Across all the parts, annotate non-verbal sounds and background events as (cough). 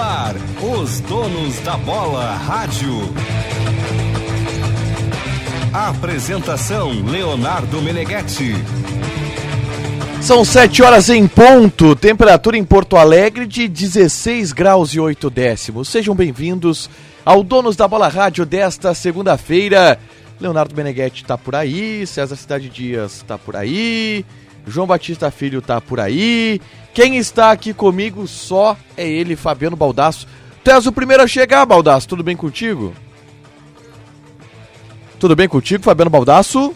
Ar, os donos da bola rádio. Apresentação Leonardo Meneghetti. São 7 horas em ponto, temperatura em Porto Alegre de 16 graus e 8 décimos. Sejam bem-vindos ao Donos da Bola Rádio desta segunda-feira. Leonardo Meneghetti tá por aí, César Cidade Dias tá por aí, João Batista Filho tá por aí. Quem está aqui comigo só é ele, Fabiano Baldasso. Tu és o primeiro a chegar, Baldasso. Tudo bem contigo? Tudo bem contigo, Fabiano Baldasso?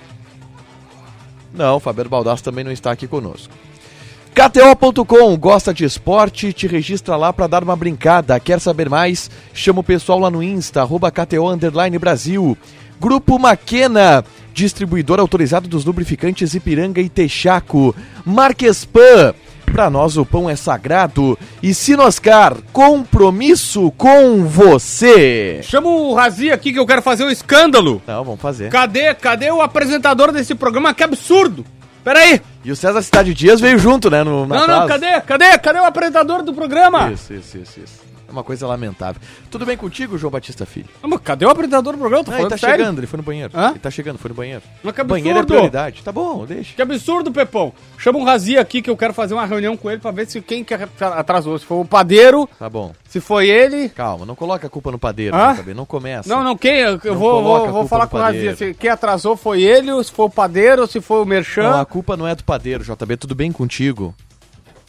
Não, Fabiano Baldasso também não está aqui conosco. KTO.com, gosta de esporte? Te registra lá para dar uma brincada. Quer saber mais? Chama o pessoal lá no Insta, arroba KTO Brasil. Grupo Maquena, distribuidor autorizado dos lubrificantes Ipiranga e Texaco. Marquespan, para nós o pão é sagrado. E Sinoscar, compromisso com você. Chama o Razi aqui que eu quero fazer um escândalo. Não, vamos fazer. Cadê, cadê o apresentador desse programa? Que absurdo! Peraí! E o César Cidade Dias veio junto, né? No, não, não, cadê? Cadê? Cadê o apresentador do programa? Isso, isso, isso, isso. É uma coisa lamentável. Tudo bem contigo, João Batista Filho? Não, mas cadê o apresentador do programa? Tô Não, ele tá sério? chegando, ele foi no banheiro. Hã? Ele tá chegando, foi no banheiro. Mas que banheiro é absurdo! prioridade. Tá bom, deixa. Que absurdo, Pepão. Chama um Razi aqui que eu quero fazer uma reunião com ele pra ver se quem que atrasou. Se foi o padeiro, Tá bom. se foi ele. Calma, não coloca a culpa no padeiro, Hã? JB, não começa. Não, não, quem? Eu, Não vou, coloca vou, a vou culpa falar no com o Razi. padeiro. Se- Quem atrasou foi ele, ou se foi o padeiro, ou se foi o Merchan. Não, a culpa não é do padeiro, JB, tudo bem contigo?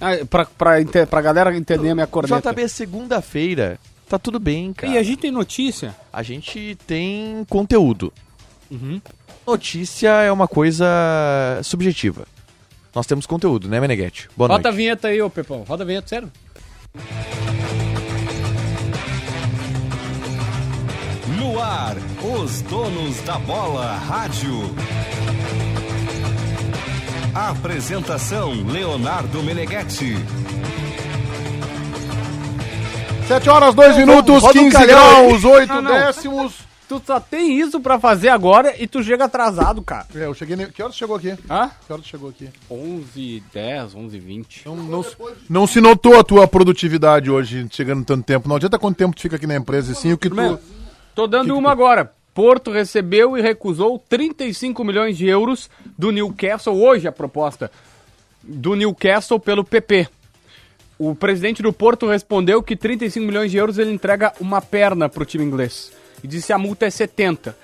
Ah, pra, pra, galera entender a minha corneta. JB, segunda-feira, tá tudo bem, cara. E a gente tem notícia. A gente tem conteúdo. Uhum. Notícia é uma coisa subjetiva. Nós temos conteúdo, né, Meneghetti? Boa Roda a noite. vinheta aí, ô Pepão. Roda a vinheta, sério. No ar, os donos da bola rádio. Apresentação Leonardo Meneghetti. 7 horas, 2 minutos, roda um 15 calhão aí. graus, 8 Não, não. décimos. Tu só tem isso pra fazer agora e tu chega atrasado, cara. É, eu cheguei. Ne... Que horas chegou aqui? Hã? Que horas chegou aqui? 11, 10, 11, 20. Não, não, não se notou a tua produtividade hoje, chegando tanto tempo. Não adianta quanto tempo tu fica aqui na empresa, assim, o que tu. Tô dando uma agora. Porto recebeu e recusou 35 milhões de euros do Newcastle, hoje a proposta do Newcastle pelo PP. O presidente do Porto respondeu que 35 milhões de euros ele entrega uma perna pro time inglês. E disse que a multa é 70.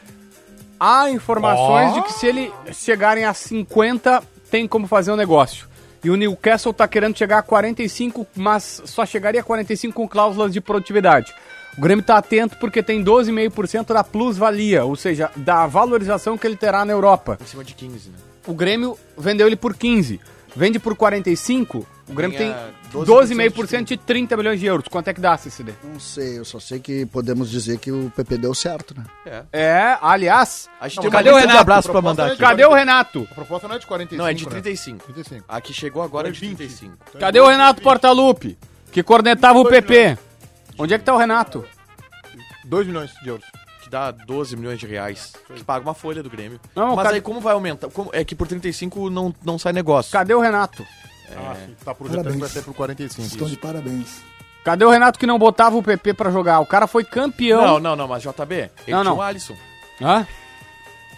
Há informações de que se ele chegarem a 50, tem como fazer um negócio. E o Newcastle tá querendo chegar a 45, mas só chegaria a 45 com cláusulas de produtividade. O Grêmio tá atento porque tem 12,5% da plusvalia, ou seja, da valorização que ele terá na Europa. Em cima de 15, né? O Grêmio vendeu ele por 15. Vende por 45, o Grêmio tem Ganha 12,5% de 30 milhões de euros. Quanto é que dá, CCD? Não sei, eu só sei que podemos dizer que o PP deu certo, né? É. É, aliás, A gente Não, tem cadê o Renato? abraço pra mandar aqui. cadê o Renato? A proposta não é de 45. Não, é de né? 35. 35. A que chegou agora é de 20. 35. Cadê o Renato Portaluppi, que cornetava o PP? Onde é que tá o Renato? 2 milhões de euros. Que dá 12 milhões de reais. Que paga uma folha do Grêmio. Não, Mas cadê- aí como vai aumentar? Como- é que por 35 não, não sai negócio. Cadê o Renato? Ah, sim. Tá projetando que vai Parabéns. ser por 45. Estão de parabéns. Cadê o Renato que não botava o PP pra jogar? O cara foi campeão. Não, não, não, mas JB, ele Não, tinha não. o Alisson. Hã?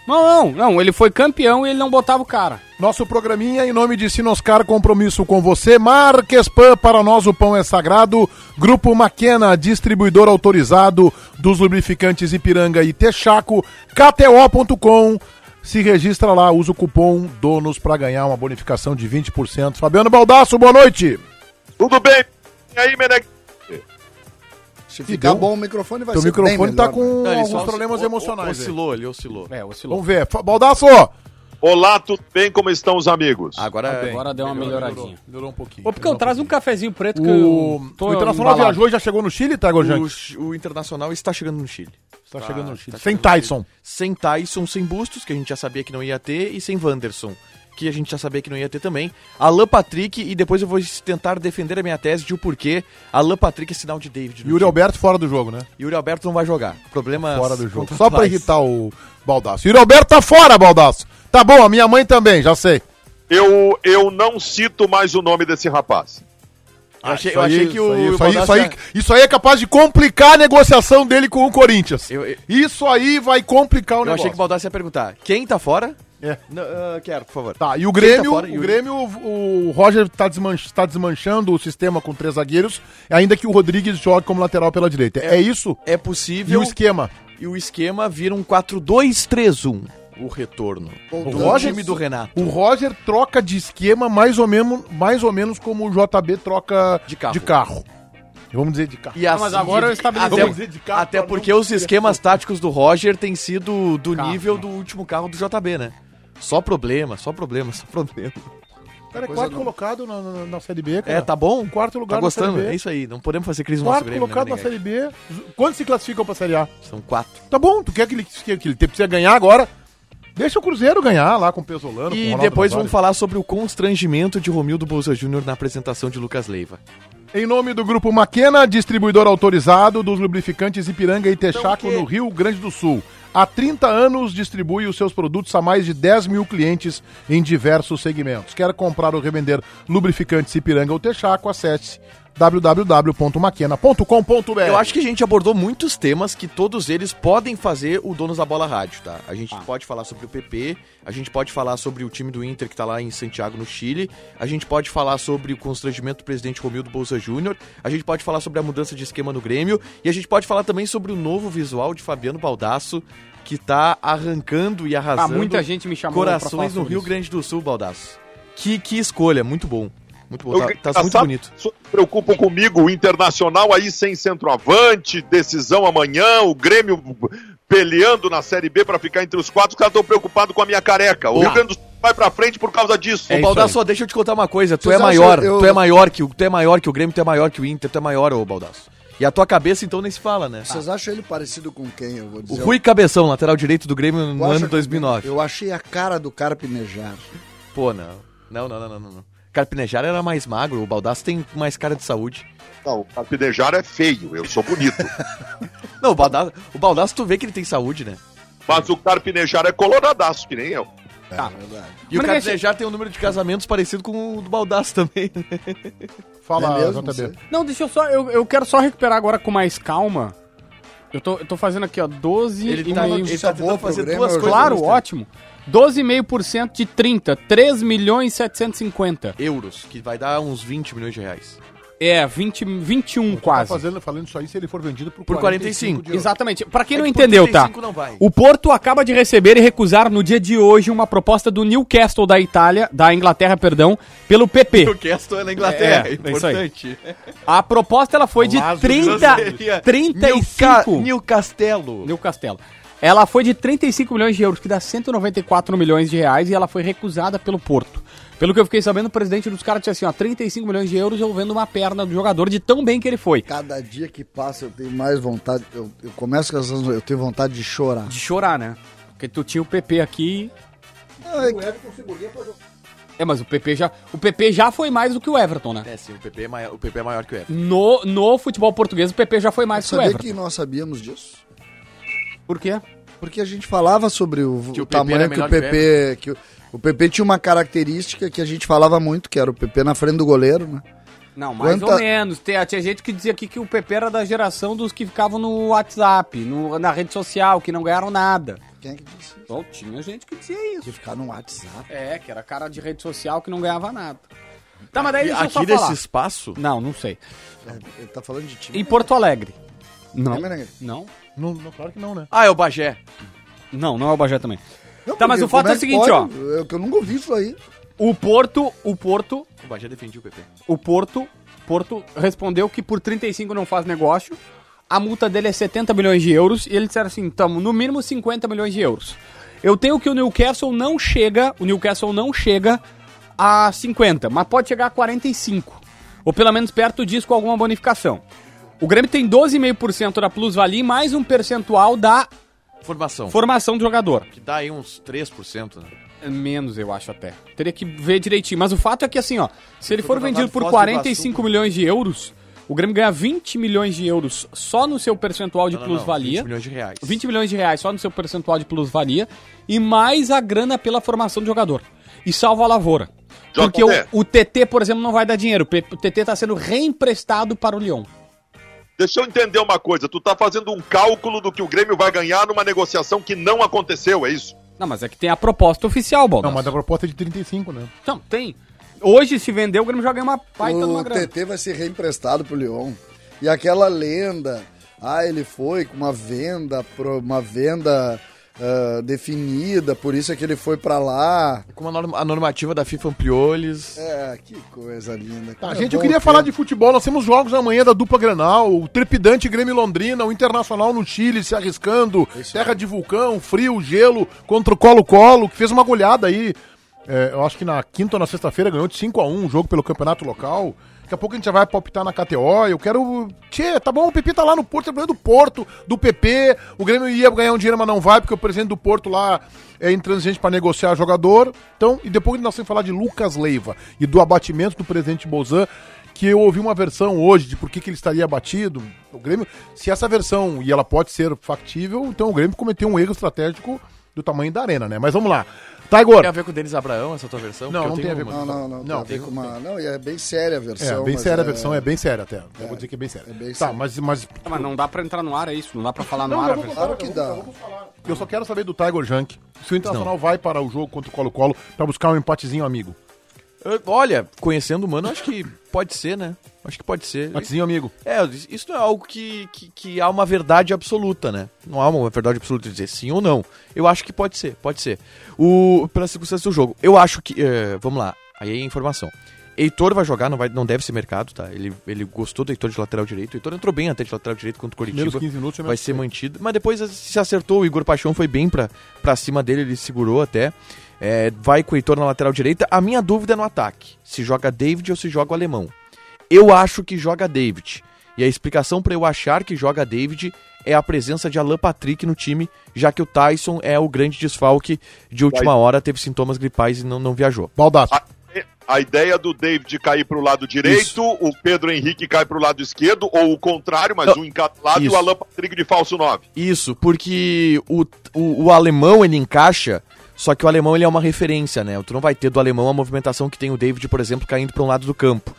Não, não, não. Ele foi campeão e ele não botava o cara. Nosso programinha em nome de Sinoscar, compromisso com você. Marquespan, para nós o pão é sagrado. Grupo Maquena, distribuidor autorizado dos lubrificantes Ipiranga e Texaco. KTO.com. Se registra lá, usa o cupom DONOS para ganhar uma bonificação de 20%. Fabiano Baldasso, boa noite. Tudo bem? E aí, Meneg? Se ficar deu? bom o microfone vai Teu ser bem microfone tá com né? Não, alguns problemas oscilou- emocionais. aí. Oscilou, ele oscilou. É, oscilou. Vamos ver. Baldasso! Olá, tudo bem? Como estão os amigos? Agora, Agora deu uma Melhorou, melhoradinha. Melhorou um pouquinho. Ô, Picão, traz um cafezinho preto que O, eu tô o Internacional embalado. viajou e já chegou no Chile, tá, Gorjante? o, o Internacional está chegando no Chile. Está chegando no Chile. tá Sem Tyson. Chile. Sem Tyson, sem Bustos, que a gente já sabia que não ia ter, e sem Wanderson, que a gente já sabia que não ia ter também. Alan Patrick, e depois eu vou tentar defender a minha tese de o porquê Alan Patrick é sinal de David. Yuri time. Alberto fora do jogo, né? Yuri Alberto não vai jogar. Problema Fora do jogo. Só pra irritar o Baldaço. Yuri Alberto tá fora, Baldaço. Tá bom, a minha mãe também, já sei. Eu, eu não cito mais o nome desse rapaz. Eu achei, eu achei que o Isso aí, isso, Baldassi- aí, isso aí é capaz de complicar a negociação dele com o Corinthians. Eu- eu- Isso aí vai complicar o Eu negócio. achei que o Baldassi ia perguntar. Quem tá fora? É. Não, ah, quero, por favor. Tá, e o Grêmio, tá fora? E o o- Grêmio, o Roger tá, desmanch, tá desmanchando o sistema com três zagueiros, ainda que o Rodrigues jogue como lateral pela direita. É, isso? É E possível. o esquema? E o esquema vira um 4-2-3-1. O retorno. O do Roger- time do Renato. O Roger troca de esquema mais ou menos, mais ou menos como o JB troca De carro. De carro. Vamos dizer de carro. E mas agora eu estabeleci. Até, Vamos dizer de carro até porque os esquemas táticos do Roger têm sido do Carro. nível do último carro do JB, né? Só problema, só problema, só problema. O cara é quarto não. colocado na, na, na Série B, cara. É, tá bom? Quarto lugar Tá na gostando? Série B. É isso aí, não podemos fazer crise no nosso Quarto colocado né, na Série B. Quantos se classificam pra Série A? São quatro. Tá bom, tu quer que ele, que ele precisa ganhar agora? Deixa o Cruzeiro ganhar lá com o Pesolano. com o E depois Nazário. vamos falar sobre o constrangimento de Romildo Bolsa Júnior na apresentação de Lucas Leiva. Em nome do Grupo Maquena, distribuidor autorizado dos lubrificantes Ipiranga e Texaco Então, o quê? no Rio Grande do Sul. Há 30 anos distribui os seus produtos a mais de 10 mil clientes em diversos segmentos. Quer comprar ou revender lubrificantes Ipiranga ou Texaco? Acesse www.maquena.com.br. Eu acho que a gente abordou muitos temas que todos eles podem fazer o Donos da Bola Rádio, tá? A gente pode falar sobre o PP, a gente pode falar sobre o time do Inter que tá lá em Santiago, no Chile, a gente pode falar sobre o constrangimento do presidente Romildo Bolsa Júnior, a gente pode falar sobre a mudança de esquema no Grêmio e a gente pode falar também sobre o novo visual de Fabiano Baldasso que tá arrancando e arrasando Ah, muita gente me chamou corações no Rio isso. Grande do Sul, Baldasso. Que, que escolha, muito bom. Muito bom, Eu tá, tá muito bonito. preocupam comigo, o Internacional aí sem centroavante, decisão amanhã, o Grêmio peleando na Série B pra ficar entre os quatro, os caras estão preocupados com a minha careca. O. Rio Grande do Sul vai pra frente por causa disso. Ô, Baldasso, deixa eu te contar uma coisa. Tu Vocês é maior, eu- tu é maior que o, tu é maior que o Grêmio, tu é maior que o Inter, tu é maior, ô Baldasso. E a tua cabeça então nem se fala, né? Vocês acham ele parecido com quem, eu vou O dizer? Rui Cabeção, lateral direito do Grêmio no ano que- 2009. Eu achei a cara do Carpinejar. Pô, não. Não, não, não, não, não. não. Carpinejar era mais magro, o Baldasso tem mais cara de saúde. Não, o Carpinejar é feio, eu sou bonito. (laughs) Não, o Baldasso, o Baldasso tu vê que ele tem saúde, né? Mas o Carpinejar é coloradaço, que nem eu. Tá. É verdade. E o Mas Carpinejar tem um número de casamentos parecido com o do Baldasso também. Fala, É mesmo, JB. você? Não, deixa eu só. Eu, eu quero só recuperar agora com mais calma. Eu tô, eu tô fazendo aqui, ó, 12 Ele e tá, meio. ele tá tentando pro fazer Grêmio, duas coisas. Claro, ótimo. 12,5% de 30, 3 milhões e 750. Euros, que vai dar uns 20 milhões de reais. É, 20, 21 Tá quase. fazendo, falando isso aí se ele for vendido por, Por 45. de euros. Exatamente. Pra quem É não que entendeu, tá? 35 não vai. O Porto acaba de receber e recusar no dia de hoje uma proposta do Newcastle da Itália, da Inglaterra, perdão, pelo PP. O Castle é na Inglaterra, É, é, isso importante. A proposta ela foi de Lazo 30, Seria 35 Nil, Nil Castelo. Nil Castelo. Ela foi de 35 milhões de euros, que dá 194 milhões de reais, e ela foi recusada pelo Porto. Pelo que eu fiquei sabendo, o presidente dos caras disse assim, ó, 35 milhões de euros eu vendo uma perna do jogador de tão bem que ele foi. Cada dia que passa eu tenho mais vontade. Eu, eu começo com essas. Eu tenho vontade de chorar. De chorar, né? Porque tu tinha o PP aqui. Não, é que- É, mas o PP já. O PP já foi mais do que o Everton, né? É, sim, o PP é maior, o PP é maior que o Everton. No, no futebol português, o PP já foi mais que o Sabia Everton. que nós sabíamos disso? Por quê? Porque a gente falava sobre o, o o PP tamanho que o melhor que o PP. Que o, o PP tinha uma característica que a gente falava muito, que era o PP na frente do goleiro, né? Não, mais Quanta- ou menos. Tinha, tinha gente que dizia aqui que o PP era da geração dos que ficavam no WhatsApp, no- na rede social, que não ganharam nada. Quem é que disse isso? Bom, tinha gente que dizia De isso. ficar no WhatsApp. É, que era cara de rede social que não ganhava nada. Tá, mas daí deixa eu aqui só nesse falar. espaço, Não, não sei. É, Ele tá falando de time. Em Porto Alegre. Não. É? Não. Não, não, claro que não, né? ah, é o Bagé. Não, não é o Bagé também. Não, Tá, mas o fato como é o seguinte, ó. Eu, que eu nunca ouvi isso aí. O Porto, o Porto, O Bagé defendia o PP. o Porto, Porto respondeu que por 35 não faz negócio. A multa dele é 70 milhões de euros e eles disseram assim, tamo no mínimo 50 milhões de euros. Eu tenho que o Newcastle não chega, o Newcastle não chega a 50, mas pode chegar a 45. Ou pelo menos perto disso com alguma bonificação. O Grêmio tem 12,5% da plusvalia e mais um percentual da Formação. formação do jogador. Que dá aí uns 3%, né? Menos, eu acho até. Teria que ver direitinho. Mas o fato é que, assim, ó, se ele for vendido por Foz do 45 Iguaçu. milhões de euros, o Grêmio ganha 20 milhões de euros só no seu percentual de plusvalia. 20 milhões de reais. 20 milhões de reais só no seu percentual de plusvalia. E mais a grana pela formação do jogador. E salva a lavoura. Porque o, o TT, por exemplo, não vai dar dinheiro. O TT está sendo reemprestado para o Lyon. Deixa eu entender uma coisa. Tu tá fazendo um cálculo do que o Grêmio vai ganhar numa negociação que não aconteceu, é isso? Não, mas é que tem a proposta oficial, Não, Baldasso. mas a proposta é de 35, né? Não, tem. Hoje, se vender, o Grêmio já ganha uma baita de uma O grana. TT vai ser reemprestado pro Lyon. E aquela lenda, ah, ele foi com uma venda, pro- uma venda ah, definida, por isso é que ele foi pra lá. Como a, norma- a normativa da FIFA ampliou, eles. É, que coisa linda. Tá, Como é gente, eu queria ter- falar de futebol. Nós temos jogos amanhã da dupla Grenal, o trepidante Grêmio Londrina, o Internacional no Chile se arriscando, terra de vulcão, frio, gelo, contra o Colo-Colo, que fez uma goleada aí. é, eu acho que na quinta ou na sexta-feira ganhou de 5 a 1 um jogo pelo campeonato local. Daqui a pouco a gente já vai palpitar na KTO. Eu quero. Tchê, tá bom, o PP tá lá no Porto, problema do Porto, do PP. O Grêmio ia ganhar um dinheiro, mas não vai, porque o presidente do Porto lá é intransigente para negociar jogador. Então, e depois nós vamos falar de Lucas Leiva e do abatimento do presidente Bozan, que eu ouvi uma versão hoje de por que, que ele estaria abatido. O Grêmio, se essa versão, e ela pode ser factível, então o Grêmio cometeu um erro estratégico do tamanho da arena, né? Mas vamos lá. Taigor. Tem a ver com o Denis Abraão, essa tua versão? Não, não tem a ver uma. Não, não, não. Não, tem com uma... não, e é bem séria a versão. É, bem mas séria a versão, é bem séria até. Eu vou dizer que é bem séria. é bem tá, séria. mas, mas Ah, Mas não dá pra entrar no ar, é isso? Não dá pra falar no ar a versão? Claro que dá. eu só quero saber do Tiger Junk. Se o Internacional vai para o jogo contra o Colo-Colo para buscar um empatezinho amigo. Eu- Olha, conhecendo o mano, acho que pode ser, né? Acho que pode ser. Empatezinho amigo. É, isso não é algo que, que, que há uma verdade absoluta, né? Não há uma verdade absoluta de dizer sim ou não. Eu acho que pode ser, pode ser. O, pela circunstância do jogo. Eu acho que. eh, vamos lá, aí é informação. Heitor vai jogar, não, vai, não deve ser mercado, tá? Ele, ele gostou do Heitor de lateral direito. O Heitor entrou bem até de lateral direito contra o Coritiba. Primeiros 15 minutos já vai ser mantido. Mas depois se acertou, o Igor Paixão foi bem pra, pra cima dele, ele segurou até. É, vai com o Heitor na lateral direita. A minha dúvida é no ataque: se joga David ou se joga o alemão. Eu acho que joga David. E a explicação pra eu achar que joga David é a presença de Alan Patrick no time, já que o Tyson é o grande desfalque de última hora, teve sintomas gripais e não, não viajou. Baldaço. A, a ideia do David cair pro lado direito, o Pedro Henrique cai pro lado esquerdo, ou o contrário, mas Não, um em cada lado e isso. o Alan Patrick de falso 9. Isso, porque o, o, o alemão ele encaixa, só que o alemão ele é uma referência, né? Tu não vai ter do alemão a movimentação que tem o David, por exemplo, caindo para um lado do campo.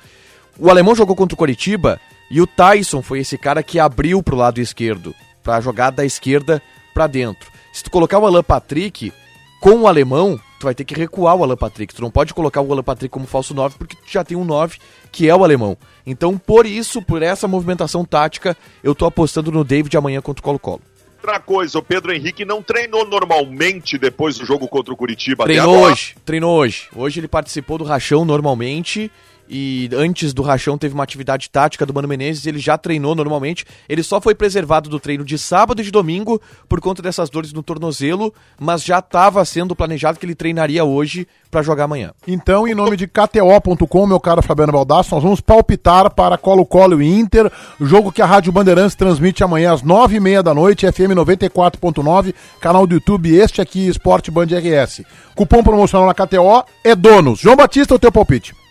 O alemão jogou contra o Coritiba e o Tyson foi esse cara que abriu pro lado esquerdo, pra jogar da esquerda pra dentro. Se tu colocar o Alan Patrick com o alemão, tu vai ter que recuar o Alan Patrick. Tu não pode colocar o Alan Patrick como falso 9 porque tu já tem um 9 que é o alemão. Então, por isso, por essa movimentação tática, eu tô apostando no David amanhã contra o Colo-Colo. Outra coisa, o Pedro Henrique não treinou normalmente depois do jogo contra o Curitiba. Treinou hoje, treinou hoje. Hoje ele participou do rachão normalmente. E antes do rachão teve uma atividade tática do Mano Menezes, ele já treinou normalmente. Ele só foi preservado do treino de sábado e de domingo por conta dessas dores no tornozelo, mas já estava sendo planejado que ele treinaria hoje para jogar amanhã. Então, em nome de KTO.com, meu caro Fabiano Baldasso, nós vamos palpitar para Colo-Colo e Inter, jogo que a Rádio Bandeirantes transmite amanhã às nove e meia da noite, FM 94.9, canal do YouTube, este aqui, Esporte Band RS. Cupom promocional na KTO é donos. João Batista, o teu palpite.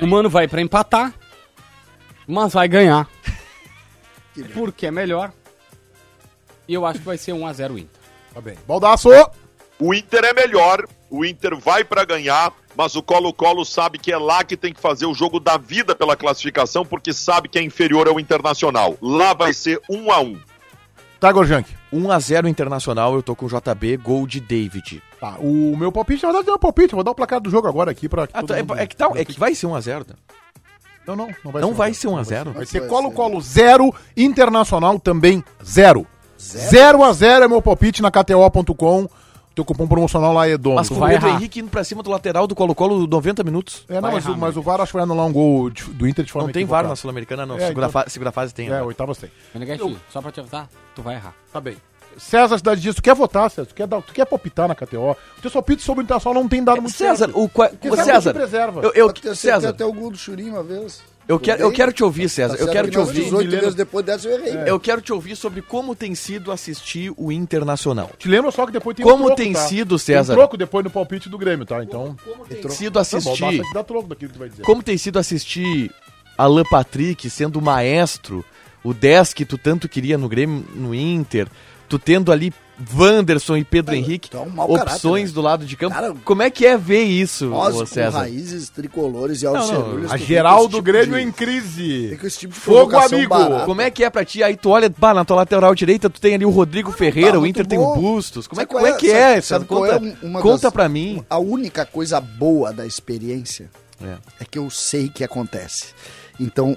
O Mano vai pra empatar, mas vai ganhar. Porque é melhor. E eu acho que vai ser 1x0 Inter. Tá bem. Baldasso! O Inter é melhor, o Inter vai pra ganhar, mas o Colo-Colo sabe que é lá que tem que fazer o jogo da vida pela classificação, porque sabe que é inferior ao Internacional. Lá vai ser 1 a 1 Tiger Junk. 1x0 Internacional, eu tô com JB, gol de David. Tá, o meu palpite, na verdade, não é um palpite, eu vou dar o placar do jogo agora aqui pra. Ah, tá, é, mundo- é que tá, é que vai ser 1x0. né? Não, não, não vai Não ser. vai ser 1x0. Vai ser Colo-Colo 0, Internacional também 0. 0 a 0 é meu palpite na KTO.com. Teu cupom promocional lá é dono. Mas com o Pedro errar. Henrique indo pra cima do lateral do Colo-Colo 90 minutos. É, não, mas, errar, o, mas o VAR acho que vai anular um gol de- do Inter de forma Não tem VAR na Sul-Americana, não. É, segunda, então- fa- segunda fase tem. É, né? oitavas tem. Meneghete, só pra te avisar, tu vai errar. Tá bem. César Cidade Dias, tu quer votar, César? Tu quer, dar, tu quer palpitar na KTO? O teu palpite sobre o Internacional não tem dado muito César, certo. o, qua- Porque o sabe César, preserva. eu, eu, César, até o gol do Churinho uma vez. Eu quero, eu quero te ouvir, César. tá Eu quero que te ouvir. 18 Milena. vezes depois dessa eu errei. Eu quero te ouvir sobre como tem sido assistir o Internacional. Te lembra só que depois tem Como troco, tem tá? sido, Tem César? troco depois no palpite do Grêmio, tá? Então... Tem sido Não, assistir. Dar troco daquilo que tu vai dizer. Como tem sido assistir Alan Patrick sendo o maestro, o 10 que tu tanto queria no Grêmio, no Inter, tu tendo ali Wanderson e Pedro Henrique, tu é um opções caráter, né? do lado de campo. Cara, Como é que é ver isso, Nós, César? raízes tricolores e não, alcerulhas... A tu vem geral com esse do tipo Grêmio de- em crise. Tipo Fogo amigo. barata. Como é que é pra ti? Aí tu olha, bah, na tua lateral direita tu tem ali o Rodrigo Ferreira, Tá o Inter tem o bom. Bustos. Como é, que- como é que sabe- é? sabe Conta, é uma conta das- pra mim. A única coisa boa da experiência É. é que eu sei que acontece. Então,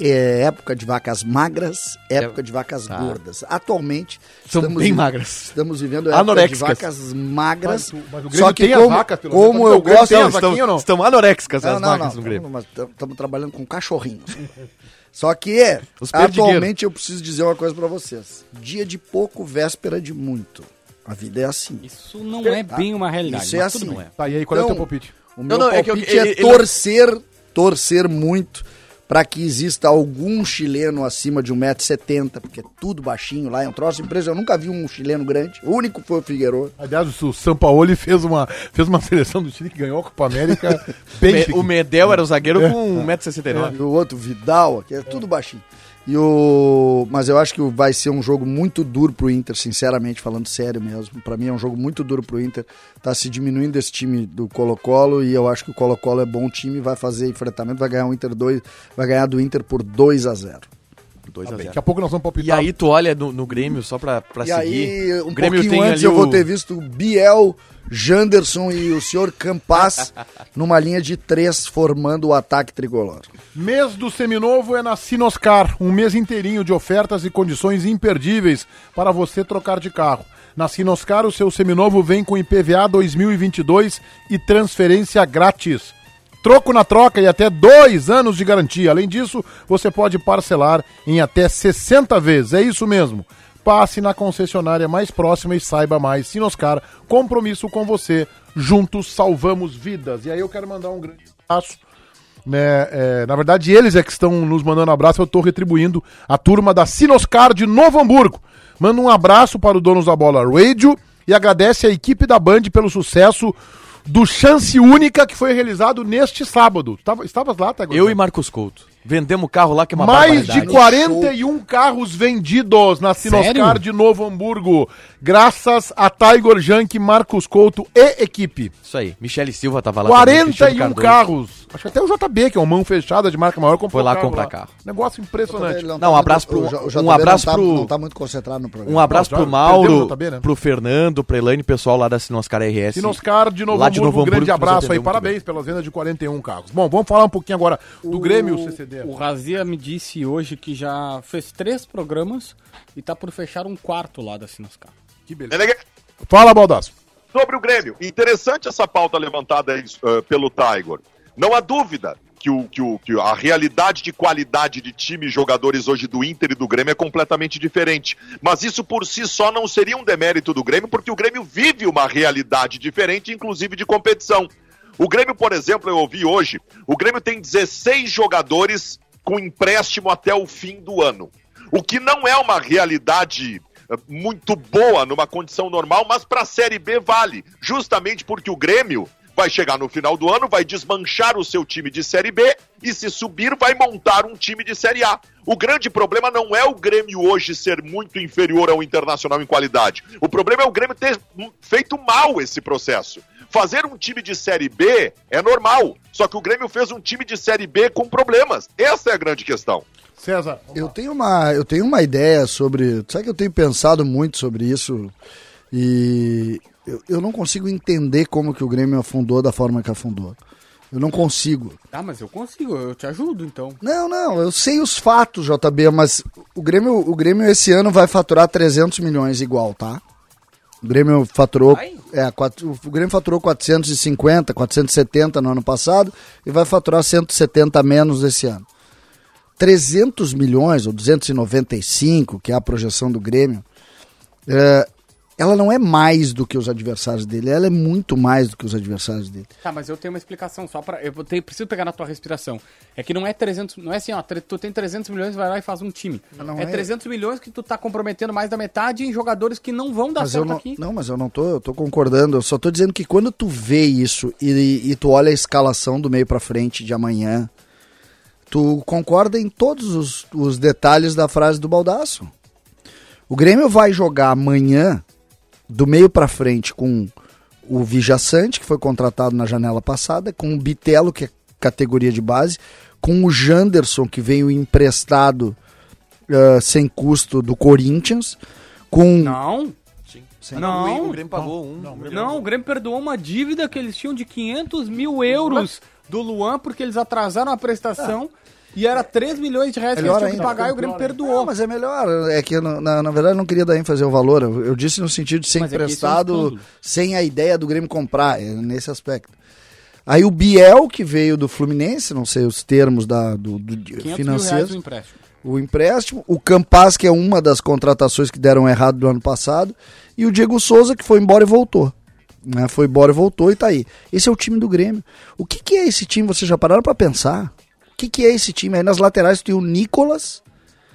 é época de vacas magras, época de vacas Ah. gordas. Atualmente, São estamos bem magras. Estamos vivendo época Anoréxicas. de vacas magras. Mas o- mas o Grêmio só que tem como, vacas, pelo como menos. eu gosto... tem ou não? Estão anoréxicas não, as não, vacas não, no Grêmio. mas estamos trabalhando com cachorrinhos. (laughs) Só que, atualmente, eu preciso dizer uma coisa pra vocês. Dia de pouco, véspera de muito. A vida é assim. Isso não é bem uma realidade. Isso é assim. Tá, e aí, qual é o Então, teu palpite? O meu não, é que eu- palpite é, ele- ele- torcer, torcer muito para que exista algum chileno acima de 1,70m, porque é tudo baixinho lá, é um troço impressionante. Eu nunca vi um chileno grande, o único foi o Figueiredo. Aliás, o Sampaoli fez uma, fez uma (laughs) seleção do Chile que ganhou a Copa América (laughs) bem o. Medel era o zagueiro É. com 1,69m. E o outro, Vidal, que é tudo baixinho. E o... Mas eu acho que vai ser um jogo muito duro pro Inter, sinceramente, falando sério mesmo. Pra mim é um jogo muito duro pro Inter. Tá se diminuindo esse time do Colo-Colo e eu acho que o Colo-Colo é bom time, vai fazer enfrentamento, vai ganhar o Inter 2, vai ganhar do Inter por 2 a 0 2 a 0. Daqui a pouco nós vamos E palpitar. aí tu olha no, no Grêmio, só pra, pra E seguir. aí, um o Grêmio pouquinho tem antes ali eu vou o- ter visto o Biel, Janderson e o senhor Campas (laughs) numa linha de três formando o ataque tricolor. Mês do seminovo é na Sinoscar, um mês inteirinho de ofertas e condições imperdíveis para você trocar de carro. Na Sinoscar, o seu seminovo vem com IPVA 2022 e transferência grátis. Troco na troca e até dois anos de garantia. Além disso, você pode parcelar em até 60 vezes. É isso mesmo. Passe na concessionária mais próxima e saiba mais. Sinoscar, compromisso com você. Juntos salvamos vidas. E aí eu quero mandar um grande abraço né, é, na verdade, eles é que estão nos mandando abraço, eu estou retribuindo a turma da Sinoscar de Novo Hamburgo. Manda um abraço para o Donos da Bola Radio e agradece a equipe da Band pelo sucesso do Chance Única que foi realizado neste sábado. Tava, estavas lá, tá? Eu e Marcos Couto. Vendemos o carro lá que é uma Mais de barbaridade. 41 carros vendidos na Sinoscar Sério? de Novo Hamburgo. Graças a Tiger Junk, Marcos Couto e equipe. Isso aí. Michele Silva tava lá. também, Cristiano 41 Cardoso. carros. Acho que até o JB, que é uma mão fechada de marca maior, comprou Foi lá carro comprar carro. Negócio impressionante. Não, um abraço pro- um abraço não tá, pro- Não tá muito concentrado no programa. Um abraço Não, pro Mauro, o JB, né? pro Fernando, pra Elaine, pessoal lá da Sinoscar RS. Sinoscar de Novo Lá de Hamburgo, Novo um grande Hamburgo, que nos abraço aí. Parabéns pelas vendas de 41 carros. Bom, vamos falar um pouquinho agora do Grêmio e o Razia me disse hoje que já fez três programas e tá por fechar um quarto lá da Sinoscar. Que beleza. Ele- Fala, Baldasso. Sobre o Grêmio, interessante essa pauta levantada aí, eh, pelo Tiger. Não há dúvida que, o, que, o, que a realidade de qualidade de time e jogadores hoje do Inter e do Grêmio é completamente diferente. Mas isso por si só não seria um demérito do Grêmio, porque o Grêmio vive uma realidade diferente, inclusive de competição. O Grêmio, por exemplo, eu ouvi hoje, o Grêmio tem 16 jogadores com empréstimo até o fim do ano. O que não é uma realidade eh, muito boa numa condição normal, mas para a Série B vale, justamente porque o Grêmio vai chegar no final do ano, vai desmanchar o seu time de Série B e se subir vai montar um time de Série A. O grande problema não é o Grêmio hoje ser muito inferior ao Internacional em qualidade. O problema é o Grêmio ter feito mal esse processo. Fazer um time de Série B é normal, só que o Grêmio fez um time de Série B com problemas. Essa é a grande questão. César. Eu tenho uma, eu tenho uma ideia sobre. Sabe que eu tenho pensado muito sobre isso e eu, eu não consigo entender como que o Grêmio afundou da forma que afundou. Eu não consigo. Ah, mas eu consigo, eu te ajudo então. Não, não, eu sei os fatos, JB, mas o Grêmio, o Grêmio esse ano vai faturar 300 milhões igual, tá? O Grêmio faturou, é, quatro- o Grêmio faturou 450, 470 no ano passado e vai faturar 170 a menos esse ano. 300 milhões ou 295, que é a projeção do Grêmio, é, ela não é mais do que os adversários dele, ela é muito mais do que os adversários dele. Tá, mas eu tenho uma explicação só pra. Eu ter, preciso pegar na tua respiração. É que não é 300. Não é assim, ó. Tu tem 300 milhões, vai lá e faz um time. Não é, é. 300 milhões que tu tá comprometendo mais da metade em jogadores que não vão dar Mas certo não, aqui. não, mas eu não tô, eu tô concordando. Eu só tô dizendo que quando tu vê isso e, e tu olha a escalação do meio pra frente de amanhã, tu concorda em todos os, os detalhes da frase do Baldaço. O Grêmio vai jogar amanhã, do meio pra frente, com o Vijaçante, que foi contratado na janela passada, com o Bitelo, que é categoria de base, com o Janderson, que veio emprestado uh, sem custo do Corinthians, com... Não. Não. O Grêmio pagou um. Não, o Grêmio perdoou uma dívida que eles tinham de 500 mil euros do Luan, porque eles atrasaram a prestação. E era 3 milhões de reais que eles Melhor tinham que pagar e o Grêmio Não, perdoou. mas é melhor. É que, eu não- na, na verdade, eu não queria dar ênfase ao valor. Eu, eu disse no sentido de ser Mas é é um emprestado escândalo. sem a ideia do Grêmio comprar, é nesse aspecto. Aí o Biel, que veio do Fluminense, não sei os termos da, do, do- 500 mil reais financeiros, no empréstimo. o empréstimo. O Campas, que é uma das contratações que deram errado do ano passado. E o Diego Souza, que foi embora e voltou. Né? Foi embora e voltou e tá aí. Esse é o time do Grêmio. O que, que é esse time? Vocês já pararam pra pensar? O que, que é esse time? Aí nas laterais tem o Nicolas,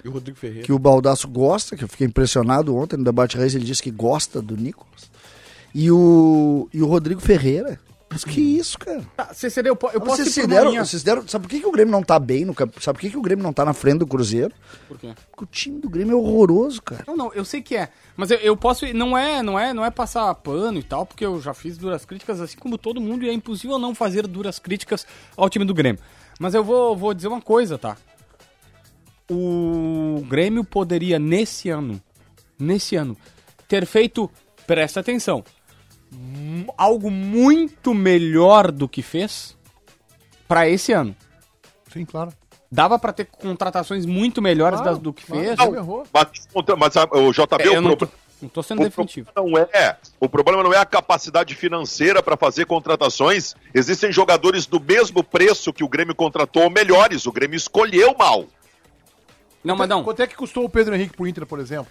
E o Rodrigo Ferreira. que o Baldaço gosta, que eu fiquei impressionado ontem no debate Reis, ele disse que gosta do Nicolas. E o, e o Rodrigo Ferreira. Mas que isso, cara? Tá, CCD, eu, po- eu posso Vocês ir deram, vocês deram, sabe por que, que o Grêmio não tá bem no campo? Sabe por que, que o Grêmio não tá na frente do Cruzeiro? Por quê? Porque o time do Grêmio é horroroso, cara. Não, não, eu sei que é. Mas eu, eu posso. ir- Não é, não é, não é passar pano e tal, porque eu já fiz duras críticas, assim como todo mundo, e é impossível não fazer duras críticas ao time do Grêmio. Mas eu vou, vou dizer uma coisa, tá? O Grêmio poderia, nesse ano, nesse ano, ter feito, presta atenção, algo muito melhor do que fez pra esse ano. Sim, claro. Dava pra ter contratações muito melhores Claro, das do que claro. fez. Não, errou. Mas, mas o JB, É, o, não pro- não tô sendo o definitivo. problema não é, o problema não é a capacidade financeira para fazer contratações. Existem jogadores do mesmo preço que o Grêmio contratou, ou melhores. O Grêmio escolheu mal. Não, mas não. Quanto é que custou o Pedro Henrique pro Inter, por exemplo?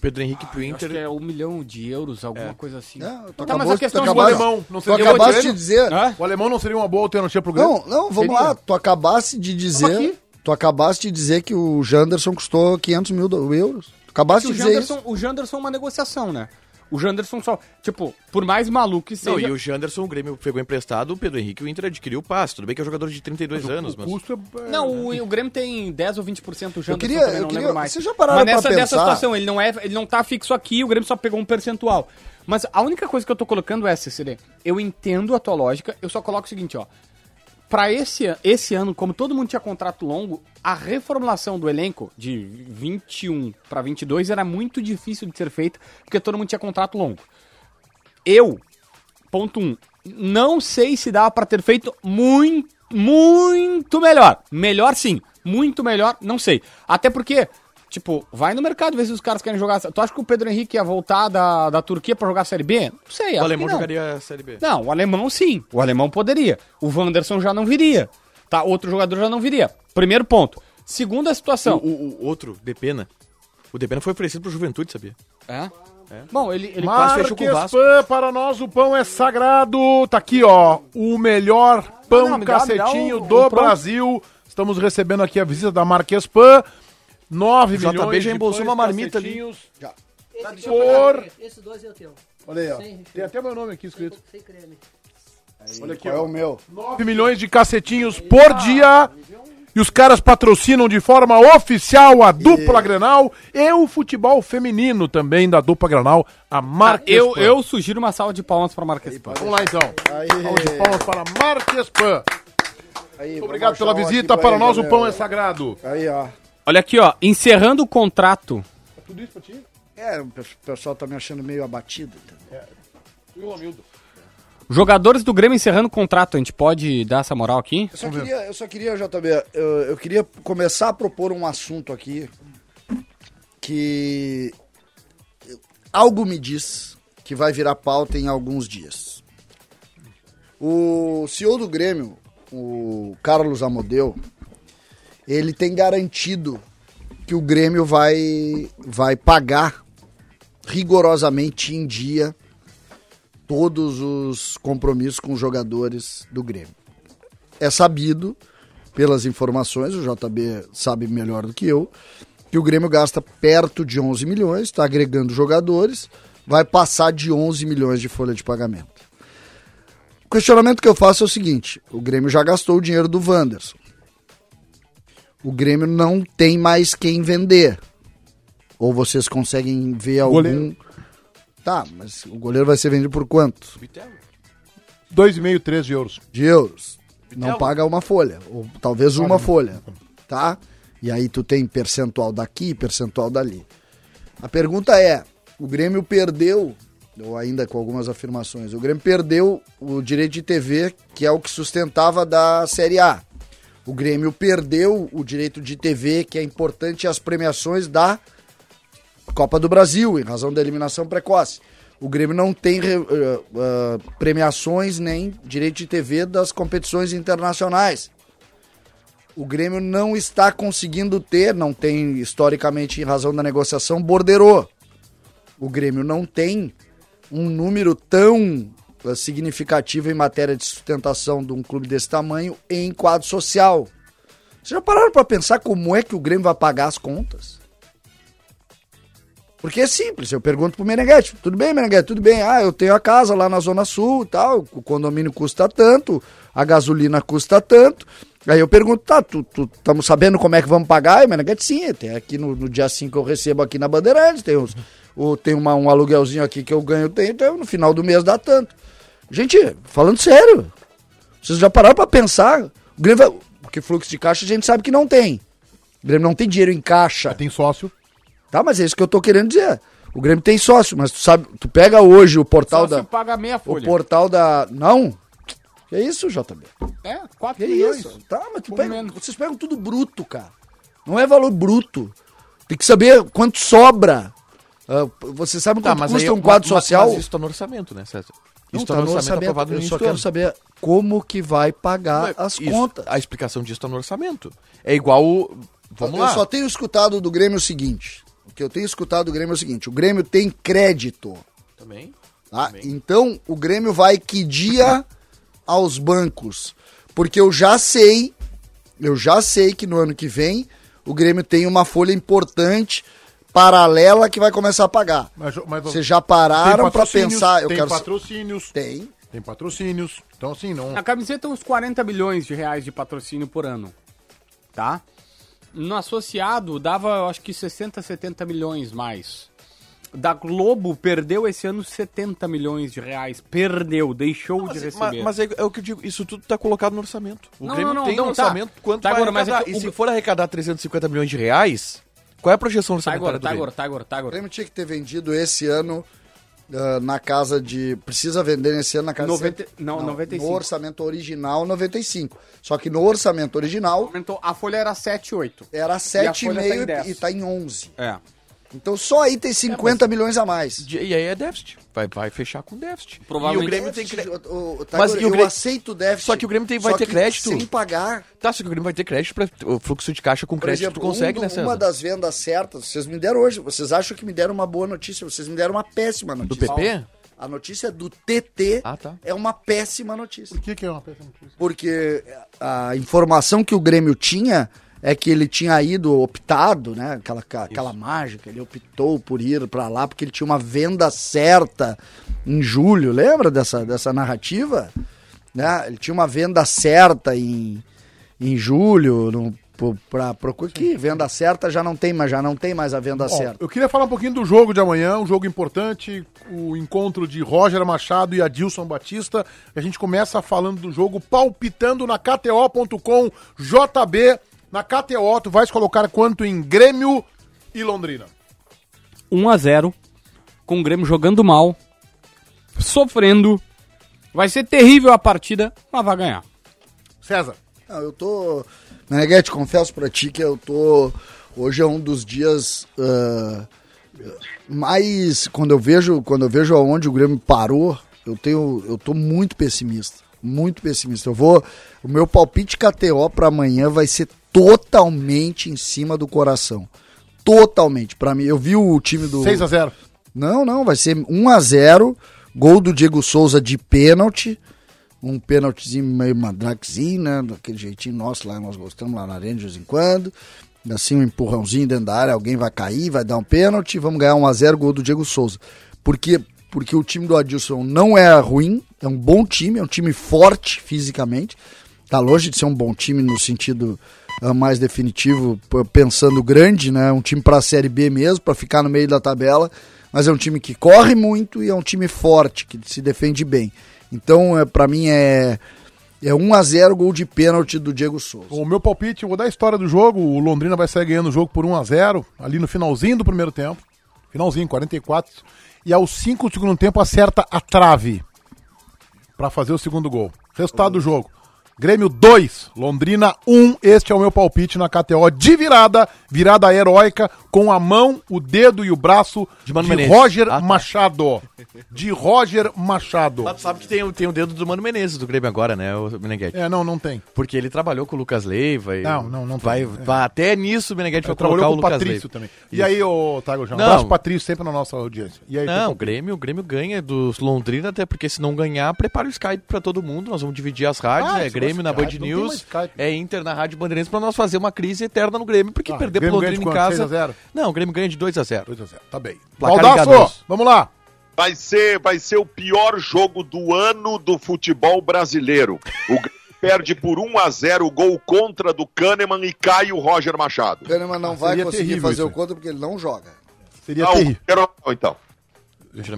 Pedro Henrique pro Eu Acho que Inter. é um milhão de euros, alguma coisa assim. É, tu Tá, mas acabou- a questão tu do acabaste- alemão, não Tu seria acabaste o de dizer. Hã? O alemão não seria uma boa alternativa pro Grêmio? Não, não, vamos Seria. lá. Tu acabaste de dizer. Tu acabaste de dizer que o Janderson custou 500 mil euros. Acabaste o de dizer Janderson, isso. o Janderson é uma negociação, né? O Janderson só, tipo, por mais maluco que Não, seja... e o Janderson, o Grêmio pegou emprestado, o Pedro Henrique, o Inter adquiriu o passe. Tudo bem que é um jogador de 32 anos, O mas. custo é... Não, o, o Grêmio tem 10 ou 20% o Janderson queria- também, eu não queria- lembro mais. vocês já pararam Mas pra nessa, nessa pensar? situação, ele não, é, ele não tá fixo aqui, o Grêmio só pegou um percentual. Mas a única coisa que eu tô colocando é, CCD, eu entendo a tua lógica, eu só coloco o seguinte, ó. Pra esse, esse ano, como todo mundo tinha contrato longo, a reformulação do elenco de 21 pra 22 era muito difícil de ser feita, porque todo mundo tinha contrato longo. Eu, ponto um, não sei se dava pra ter feito muito, muito melhor. Melhor sim, muito melhor, não sei. Até porque, tipo, vai no mercado ver se os caras querem jogar. Tu acha que o Pedro Henrique ia voltar da, da Turquia pra jogar a Série B? Não sei. acho O alemão que não. jogaria a Série B. Não, o alemão sim. O alemão poderia. O Wanderson já não viria. Tá? Outro jogador já não viria. Primeiro ponto. Segunda situação. O, o- o outro, Depena. O Depena foi oferecido pro Juventude, sabia? É? Bom, ele, ele quase fechou com o Vasco. Marquespan, para nós o pão é sagrado. Tá aqui, ó, o melhor pão Ah, não, me dá- me cacetinho o- do o. Brasil. Estamos recebendo aqui a visita da Marquespan. 9 O JB milhões já de embolsou uma marmita ali. cacetinhos. Esse, Por... esse doce é o teu. Olha aí, ó. Tem até meu nome aqui escrito. Sem creme. Olha aqui, Qual é o meu? 9 milhões de cacetinhos por dia. E os caras patrocinam de forma oficial a dupla Grenal e o futebol feminino também da dupla Grenal, a Ah, Marquespan. eu, eu sugiro uma salva de palmas pra Marques Pan. Vamos lá então. Aí, Salve de palmas para Marquespan. aí, Muito obrigado pela visita. Para nós o né? pão é sagrado. Aí, ó. Olha aqui, ó. Encerrando o contrato. Tudo isso pra ti? É, o pe- pessoal tá me achando meio abatido. entendeu? E o Romildo? Jogadores do Grêmio encerrando o contrato. A gente pode dar essa moral aqui? Eu só, queria, eu só queria, JB, eu, eu queria começar a propor um assunto aqui que algo me diz que vai virar pauta em alguns dias. O CEO do Grêmio, o Carlos Amodeu, ele tem garantido que o Grêmio vai, vai pagar rigorosamente em dia todos os compromissos com os jogadores do Grêmio. É sabido, pelas informações, o JB sabe melhor do que eu, que o Grêmio gasta perto de 11 milhões, está agregando jogadores, vai passar de 11 milhões de folha de pagamento. O questionamento que eu faço é o seguinte: o Grêmio já gastou o dinheiro do Wanderson. O Grêmio não tem mais quem vender. Ou vocês conseguem ver algum. Goleiro. Tá, mas o goleiro vai ser vendido por quanto? 2,5, 3 de euros. De euros. Não paga uma folha. Ou talvez uma folha. Tá? E aí tu tem percentual daqui, percentual dali. A pergunta é: o Grêmio perdeu, ou ainda com algumas afirmações, o Grêmio perdeu o direito de TV, que é o que sustentava da Série A. O Grêmio perdeu o direito de TV, que é importante as premiações da Copa do Brasil, em razão da eliminação precoce. O Grêmio não tem eh, eh, premiações nem direito de TV das competições internacionais. O Grêmio não está conseguindo ter, não tem historicamente em razão da negociação, borderô. O Grêmio não tem um número tão significativo em matéria de sustentação de um clube desse tamanho em quadro social. Vocês já pararam para pensar como é que o Grêmio vai pagar as contas? Porque é simples, eu pergunto pro Meneghete, tudo bem, Meneghete, tudo bem, ah, eu tenho a casa lá na Zona Sul e tal, o condomínio custa tanto, a gasolina custa tanto, aí eu pergunto, tá, tu estamos sabendo como é que vamos pagar? E o Meneghete, sim, tem aqui no, no dia 5 eu recebo aqui na Bandeirantes, tem, uns, o, tem uma, um aluguelzinho aqui que eu ganho, tem, então no final do mês dá tanto. Gente, falando sério, vocês já pararam pra pensar, o Grêmio vai, porque fluxo de caixa a gente sabe que não tem, o Grêmio não tem dinheiro em caixa. Tem sócio. Tá, mas é isso que eu tô querendo dizer. O Grêmio tem sócio, mas tu sabe, tu pega hoje o portal Só se da. paga meia O folha. portal da. Não? Que isso, JB? É, 4 Que milhões. isso? Tá, mas tu pega, menos. vocês pegam tudo bruto, cara. Não é valor bruto. Tem que saber quanto sobra. Ah, você sabe Tá, quanto mas custa aí, um quadro mas- social? Mas isso tá no orçamento, né, César? Não, Isso tá no orçamento. orçamento aprovado no Eu início só quero saber como que vai pagar as Isso, contas. A explicação disso tá no orçamento. É igual. o- Vamos eu lá. só tenho escutado do Grêmio o seguinte. O que eu tenho escutado do Grêmio é o seguinte: o Grêmio tem crédito. Também. Tá? Então o Grêmio vai que dia (laughs) aos bancos. Porque eu já sei, eu já sei que no ano que vem o Grêmio tem uma folha importante paralela que vai começar a pagar. Mas, mas, Vocês já pararam para pensar? Eu tem quero patrocínios. tem. Tem patrocínios. Então, assim, não. A camiseta uns 40 milhões de reais de patrocínio por ano. Tá? No associado dava, eu acho que 60, 70 milhões mais. Da Globo perdeu esse ano 70 milhões de reais. Perdeu, deixou de Mas, receber. mas é, é o que eu digo, isso tudo tá colocado no orçamento. O Não, Grêmio não, não, tem não, no tá. orçamento quanto Tá, vai agora, mas é arrecadar. E o- se for arrecadar 350 milhões de reais, qual é a projeção Tá orçamentária agora, do tá Grêmio? agora, tá agora, tá O agora. Grêmio tinha que ter vendido esse ano ah, na casa de. Precisa vender esse ano na casa 90 de. não, 95. No orçamento original, 95. Só que no orçamento original Aumentou, a folha era 7, 8. era folha tá em 7,5 10. e tá em 11. É. Então só aí tem 50 milhões a mais. De- E aí é déficit. Vai, vai fechar com déficit. Provavelmente- E o Grêmio tem crédito. O, o, Mas eu Grêmio- aceito o déficit. Só que o Grêmio tem- vai ter crédito. Sem pagar. Tá, só que o Grêmio vai ter crédito para o fluxo de caixa com Por crédito exemplo, tu consegue, um né, do- César? uma das vendas certas, vocês me deram hoje. Vocês acham que me deram uma boa notícia? Vocês me deram uma péssima Do notícia. PP? A notícia do TT Ah, tá. é uma péssima notícia. O que, que é uma péssima notícia? Porque a informação que o Grêmio tinha é que ele tinha ido optado, né? Aquela, aquela mágica, ele optou por ir pra lá porque ele tinha uma venda certa em julho. Lembra dessa, dessa narrativa? Né? Ele tinha uma venda certa em, em julho, no, pro- pra procura que venda certa já não tem, mas já não tem mais a venda Bom, certa. eu queria falar um pouquinho do jogo de amanhã, um jogo importante, o encontro de Roger Machado e Adilson Batista. A gente começa falando do jogo palpitando na KTO.com JB. Na KTO, tu vais colocar quanto em Grêmio e Londrina? 1 a 0 com o Grêmio jogando mal, sofrendo. Vai ser terrível a partida, mas vai ganhar. César. Não, eu tô. Meneghete, confesso pra ti que eu tô. Hoje é um dos dias ah, mais. Quando eu vejo quando eu vejo aonde o Grêmio parou, eu tenho. Eu tô muito pessimista. Muito pessimista. Eu vou. O meu palpite KTO pra amanhã vai ser totalmente em cima do coração. Totalmente. Pra mim, eu vi o time do. 6 a 0 Não, não, vai ser 1 a 0 Gol do Diego Souza de pênalti. Um pênaltizinho meio mandrakezinho, né? Daquele jeitinho nosso lá, nós gostamos lá na arena de vez em quando. Assim, um empurrãozinho dentro da área, alguém vai cair, vai dar um pênalti, vamos ganhar 1 a 0 gol do Diego Souza. Por quê? Porque o time do Adilson não é ruim, é um bom time, é um time forte fisicamente. Tá longe de ser um bom time no sentido mais definitivo, pensando grande, né? Um time pra Série B mesmo, pra ficar no meio da tabela, mas é um time que corre muito e é um time forte, que se defende bem. Então, é, para mim é é 1 a 0 gol de pênalti do Diego Souza. O meu palpite, eu vou dar a história do jogo. O Londrina vai sair ganhando o jogo por 1 a 0 ali no finalzinho do primeiro tempo. Finalzinho, 44. E aos 5 do segundo tempo acerta a trave para fazer o segundo gol. Resultado do jogo. Grêmio 2, Londrina 1. Este é o meu palpite na KTO de virada, virada heróica, com a mão, o dedo e o braço De Mano de Menezes. Roger Ah, tá. Machado. De Roger Machado. Mas sabe que tem, o- tem o dedo do Mano Menezes do Grêmio agora, né, o Meneghetti? É, não, não tem. Porque ele trabalhou com o Lucas Leiva. E Não, não, não vai, tem. vai Até nisso o Meneghetti vai Eu trabalhou colocar o com o Lucas Patrício Leiva. também. E aí, ô, Tago João? Não. Abraço Patrício sempre na nossa audiência. E aí, Não, o Grêmio, o Grêmio ganha dos Londrina, até porque se não ganhar, prepara o Skype pra todo mundo. Nós vamos dividir as rádios, Ah, é Grêmio na Band não News, é Inter na Rádio Bandeirantes pra nós fazer uma crise eterna no Grêmio, porque Ah, perder pro Londrina em casa. 6 a 0? Não, o Grêmio ganha de 2 a 0. 2 a 0 tá bem. Baldaço, vamos lá. Vai ser, vai ser o pior jogo do ano do futebol brasileiro. O Grêmio (laughs) perde por 1 a 0 o gol contra do Kahneman e cai o Roger Machado. O Kahneman não Ah, vai conseguir terrível fazer isso o contra porque ele não joga. Seria Ah, o terrível. Então.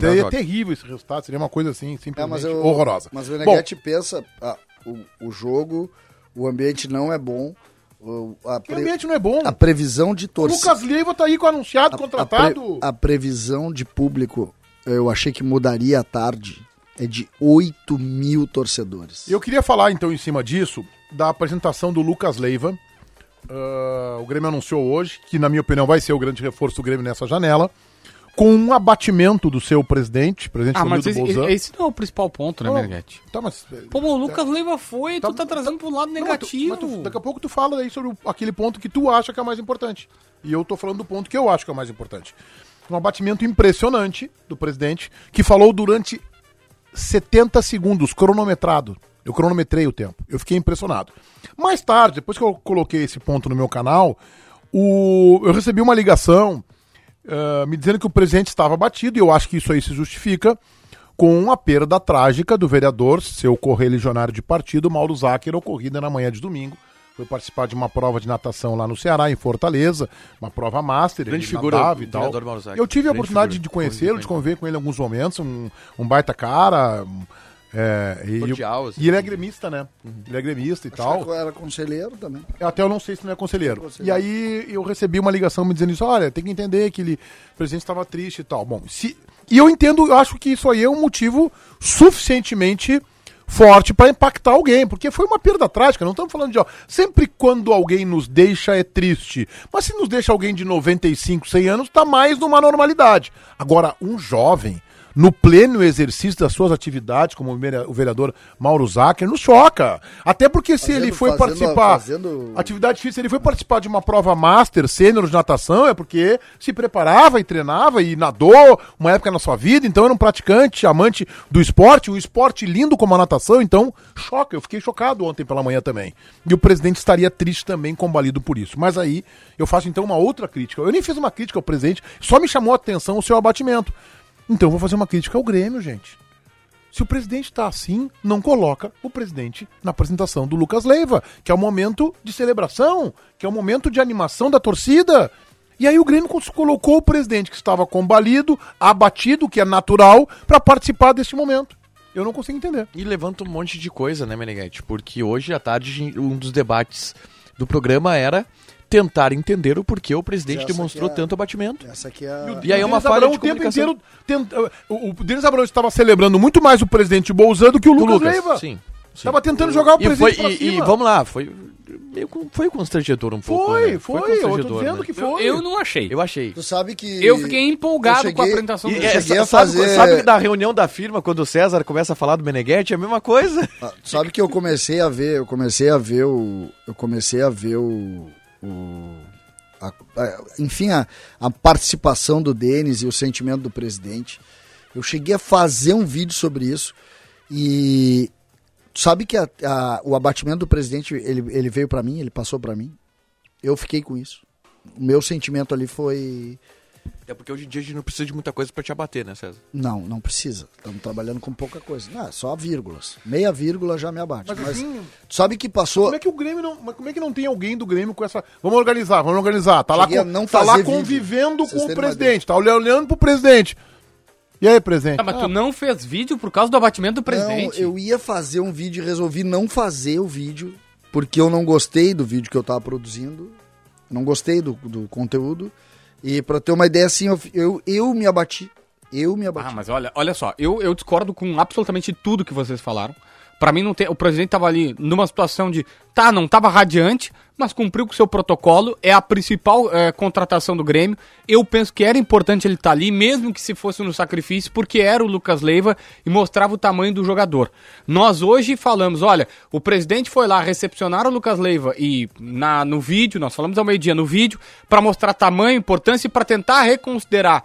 Seria terrível esse resultado, seria uma coisa assim, É, simplesmente mas, eu, horrorosa. mas o Meneghetti pensa, ah, o, o jogo, o ambiente não é bom, o, a, pre- ambiente não é bom. a previsão de O torcida. Lucas Leiva tá aí com anunciado, a, contratado. pre- a previsão de público, eu achei que mudaria à tarde, é de 8 mil torcedores. Eu queria falar, então, em cima disso, da apresentação do Lucas Leiva. Ah, o Grêmio anunciou hoje, que na minha opinião vai ser o grande reforço do Grêmio nessa janela, com um abatimento do seu presidente, presidente Ah, mas Romildo esse, esse não é o principal ponto, né, Meneghetti? Tá, mas... Pô, mas o Lucas Leiva foi Tá- tu tá trazendo pro lado Não, mas tu- negativo. mas tu- daqui a pouco tu fala aí sobre aquele ponto que tu acha que é o mais importante. E eu tô falando do ponto que eu acho que é o mais importante. Um abatimento impressionante do presidente, que falou durante 70 segundos, cronometrado. Eu cronometrei o tempo. Eu fiquei impressionado. Mais tarde, depois que eu coloquei esse ponto no meu canal, o- eu recebi uma ligação ah, me dizendo que o presidente estava abatido, e eu acho que isso aí se justifica com a perda trágica do vereador, seu correligionário de partido, Mauro Zacher, ocorrida na manhã de domingo. Foi participar de uma prova de natação lá no Ceará, em Fortaleza, uma prova master. Grande figura, nadava e tal. vereador Mauro Zacher. Eu tive a oportunidade figura. de conhecê-lo, de conviver com ele em alguns momentos, um, um baita cara. um, é, e, Cordial, assim. e ele é gremista, né? Ele é gremista e tal. Acho que era conselheiro também. Até eu não sei se não é conselheiro. E aí eu recebi uma ligação me dizendo isso, olha, tem que entender que ele, o presidente estava triste e tal. Bom, se, e eu entendo, eu acho que isso aí é um motivo suficientemente forte para impactar alguém, porque foi uma perda trágica, não estamos falando de, ó, sempre quando alguém nos deixa é triste, mas se nos deixa alguém de 95, 100 anos, tá mais numa normalidade. Agora, um jovem no pleno exercício das suas atividades, como o vere- o vereador Mauro Zacher, nos choca. Até porque se Fazendo- ele foi fazendo- participar. fazendo- Atividade física, ele foi participar de uma prova master sênior de natação, é porque se preparava e treinava e nadou uma época na sua vida, então era um praticante, amante do esporte, um esporte lindo como a natação, então choca, eu fiquei chocado ontem pela manhã também. E o presidente estaria triste também, combalido por isso. Mas aí eu faço então uma outra crítica. Eu nem fiz uma crítica ao presidente, só me chamou a atenção o seu abatimento. Então eu vou fazer uma crítica ao Grêmio, gente. Se o presidente está assim, não coloca o presidente na apresentação do Lucas Leiva, que é o momento de celebração, que é o momento de animação da torcida. E aí o Grêmio colocou o presidente que estava combalido, abatido, que é natural, para participar deste momento. Eu não consigo entender. E levanta um monte de coisa, né, Meneghetti? Porque hoje à tarde um dos debates do programa era tentar entender o porquê o presidente Essa demonstrou é- tanto abatimento. Essa aqui é a... E aí é uma falha Abrão de o tempo inteiro. tenta- o, o Denis Abrão estava celebrando muito mais o presidente Bolzan do que o Do Lucas, Leiva. Sim. Estava tentando jogar o E, presidente foi, pra e, cima. e vamos lá, foi meio foi constrangedor um pouco. Foi, né? foi, eu tô constrangedor, dizendo né? que Eu, foi. eu não achei. Eu achei. Tu sabe que... Eu fiquei empolgado eu com a cheguei- apresentação do Eu é, cheguei a sabe, fazer- sabe da reunião da firma, quando o César começa a falar do Meneghetti, é a mesma coisa? Ah, Sabe que eu comecei a ver, eu comecei a ver o. Eu comecei a ver o. o- a- a- enfim, a, a participação do Denis e o sentimento do presidente. Eu cheguei a fazer um vídeo sobre isso e sabe que a- a- o abatimento do presidente ele, ele veio pra mim, ele passou pra mim. Eu fiquei com isso. O meu sentimento ali foi É porque hoje em dia a gente não precisa de muita coisa pra te abater, né, César? Não, não precisa. Estamos trabalhando com pouca coisa. Não, é só vírgulas. Meia vírgula já me abate. Mas, Mas, assim, sabe que passou. Como é que o Grêmio não. Mas como é que não tem alguém do Grêmio com essa. Vamos organizar, vamos organizar. Tá lá, Cheguei com- não tá lá vídeo, convivendo vocês com o presidente, tá olhando pro presidente. E aí, presidente? Ah, mas tu não fez vídeo por causa do abatimento do presidente? Não, eu ia fazer um vídeo e resolvi não fazer o vídeo, porque eu não gostei do vídeo que eu tava produzindo. Não gostei do, do conteúdo. E pra ter uma ideia assim, eu, eu, eu me abati. Eu me abati. Ah, mas olha, olha só, eu, eu discordo com absolutamente tudo que vocês falaram. Pra mim não tem, o presidente tava ali numa situação de, tá, não tava radiante, mas cumpriu com seu protocolo, é a principal eh, contratação do Grêmio. Eu penso que era importante ele estar ali, mesmo que se fosse no sacrifício, porque era o Lucas Leiva e mostrava o tamanho do jogador. Nós hoje falamos, olha, o presidente foi lá recepcionar o Lucas Leiva e na, no vídeo, nós falamos ao meio-dia no vídeo, pra mostrar tamanho, importância e pra tentar reconsiderar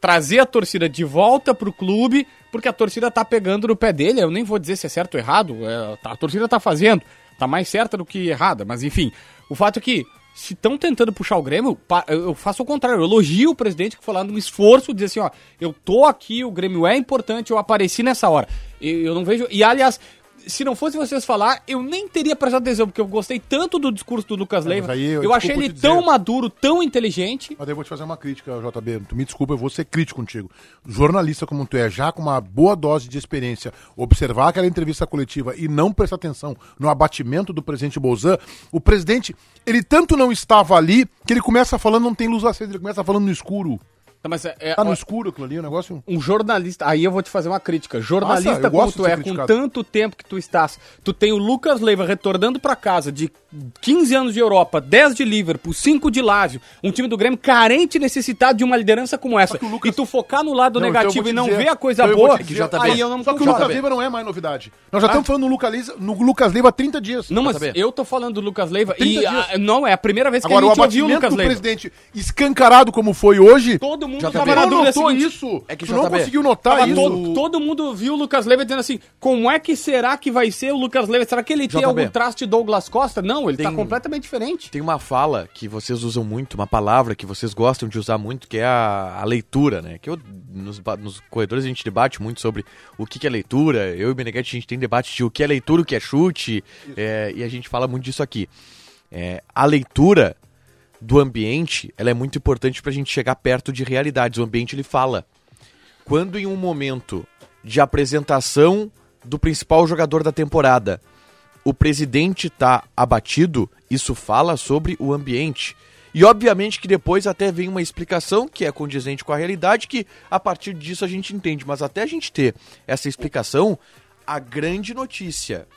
trazer a torcida de volta pro clube, porque a torcida tá pegando no pé dele. Eu nem vou dizer se é certo ou errado, é, a torcida tá fazendo, tá mais certa do que errada, mas enfim. O fato é que, se estão tentando puxar o Grêmio, eu faço o contrário, eu elogio o presidente que foi lá num esforço de dizer assim, ó, eu tô aqui, o Grêmio é importante, eu apareci nessa hora. Eu não vejo. E aliás. Se não fosse vocês falar, eu nem teria prestado atenção, porque eu gostei tanto do discurso do Lucas É, Leiva. eu- eu achei ele tão maduro, tão inteligente. Mas eu vou te fazer uma crítica, JB. Tu me desculpa, eu vou ser crítico contigo. Jornalista como tu é, já com uma boa dose de experiência, observar aquela entrevista coletiva e não prestar atenção no abatimento do presidente Bolzan, o presidente, ele tanto não estava ali que ele começa falando, não tem luz acesa, ele começa falando no escuro. Tá, Mas é, é- Tá no ó, escuro aquilo ali, o negócio. um jornalista, aí eu vou te fazer uma crítica. Jornalista Nossa, como tu é, com criticado. tanto tempo que tu estás, tu tem o Lucas Leiva retornando pra casa de 15 anos de Europa, 10 de Liverpool, 5 de Lázio, um time do Grêmio carente e necessitado de uma liderança como essa. o Lucas- E tu focar no lado Não, então negativo vo e não dizer- ver a coisa então boa, dizer- aí eu não Só que o. Lucas Leiva não é mais novidade. Nós já estamos falando no Lucas, Leiva, no Lucas Leiva há 30 dias. Não, mas eu tô falando do Lucas Leiva 30 e ah, não é a primeira vez que Agora, a o gente ouviu o Lucas Leiva. presidente escancarado como foi hoje, Todo mundo JB. tava na dúvida notou seguinte. isso. É que tu não conseguiu notar Tava isso. todo, todo mundo viu o Lucas Leiva dizendo assim: como é que será que vai ser o Lucas Leiva? Será que ele tem algum traço de Douglas Costa? Não, ele tá Tem- completamente diferente. Tem uma fala que vocês usam muito, uma palavra que vocês gostam de usar muito, que é a, a leitura, né? Que eu, nos, nos corredores a gente debate muito sobre o que, que é leitura. Eu e o Beneguete a gente tem debate de o que é leitura, o que é chute, é, e a gente fala muito disso aqui. É, a leitura do ambiente, ela é muito importante pra gente chegar perto de realidades. O ambiente, ele fala. Quando em um momento de apresentação do principal jogador da temporada, o presidente tá abatido, isso fala sobre o ambiente. E obviamente que depois até vem uma explicação que é condizente com a realidade, que a partir disso a gente entende. Mas até a gente ter essa explicação, a grande notícia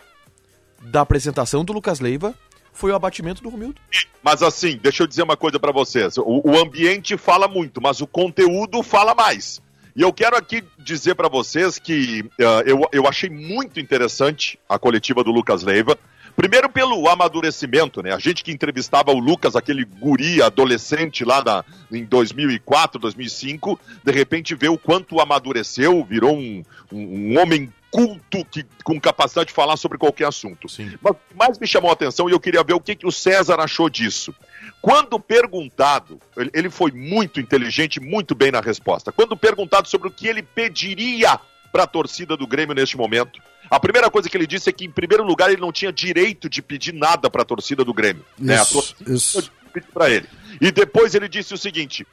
da apresentação do Lucas Leiva foi o abatimento do Romildo. Mas assim, deixa eu dizer uma coisa pra vocês. O, o ambiente fala muito, mas o conteúdo fala mais. E eu quero aqui dizer pra vocês que ah, eu, eu achei muito interessante a coletiva do Lucas Leiva. Primeiro pelo amadurecimento, né? A gente que entrevistava o Lucas, aquele guri adolescente lá na, em 2004, 2005, de repente vê o quanto amadureceu, virou um, um, um homem culto que, com capacidade de falar sobre qualquer assunto. Sim. Mas o que mais me chamou a atenção e eu queria ver o que, que o César achou disso. Quando perguntado, ele, ele foi muito inteligente, muito bem na resposta. Quando perguntado sobre o que ele pediria para a torcida do Grêmio neste momento, a primeira coisa que ele disse é que, em primeiro lugar, ele não tinha direito de pedir nada para a torcida do Grêmio. né? A Isso, torcida isso. para ele. E depois ele disse o seguinte: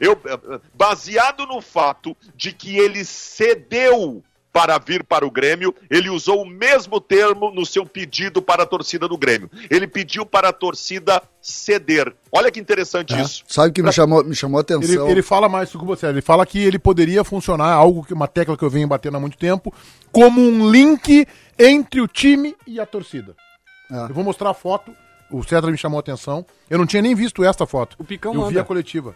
eu, eh, baseado no fato de que ele cedeu para vir para o Grêmio, ele usou o mesmo termo no seu pedido para a torcida do Grêmio. Ele pediu para a torcida ceder. Olha que interessante isso. Sabe o que me chamou, me chamou a Ele, atenção? ele fala mais com você. Ele fala que ele poderia funcionar, algo que uma tecla que eu venho batendo há muito tempo, como um link entre o time e a torcida. É. Eu vou mostrar a foto. O César me chamou a atenção. Eu não tinha nem visto esta foto. O Picão eu vi manda. a coletiva.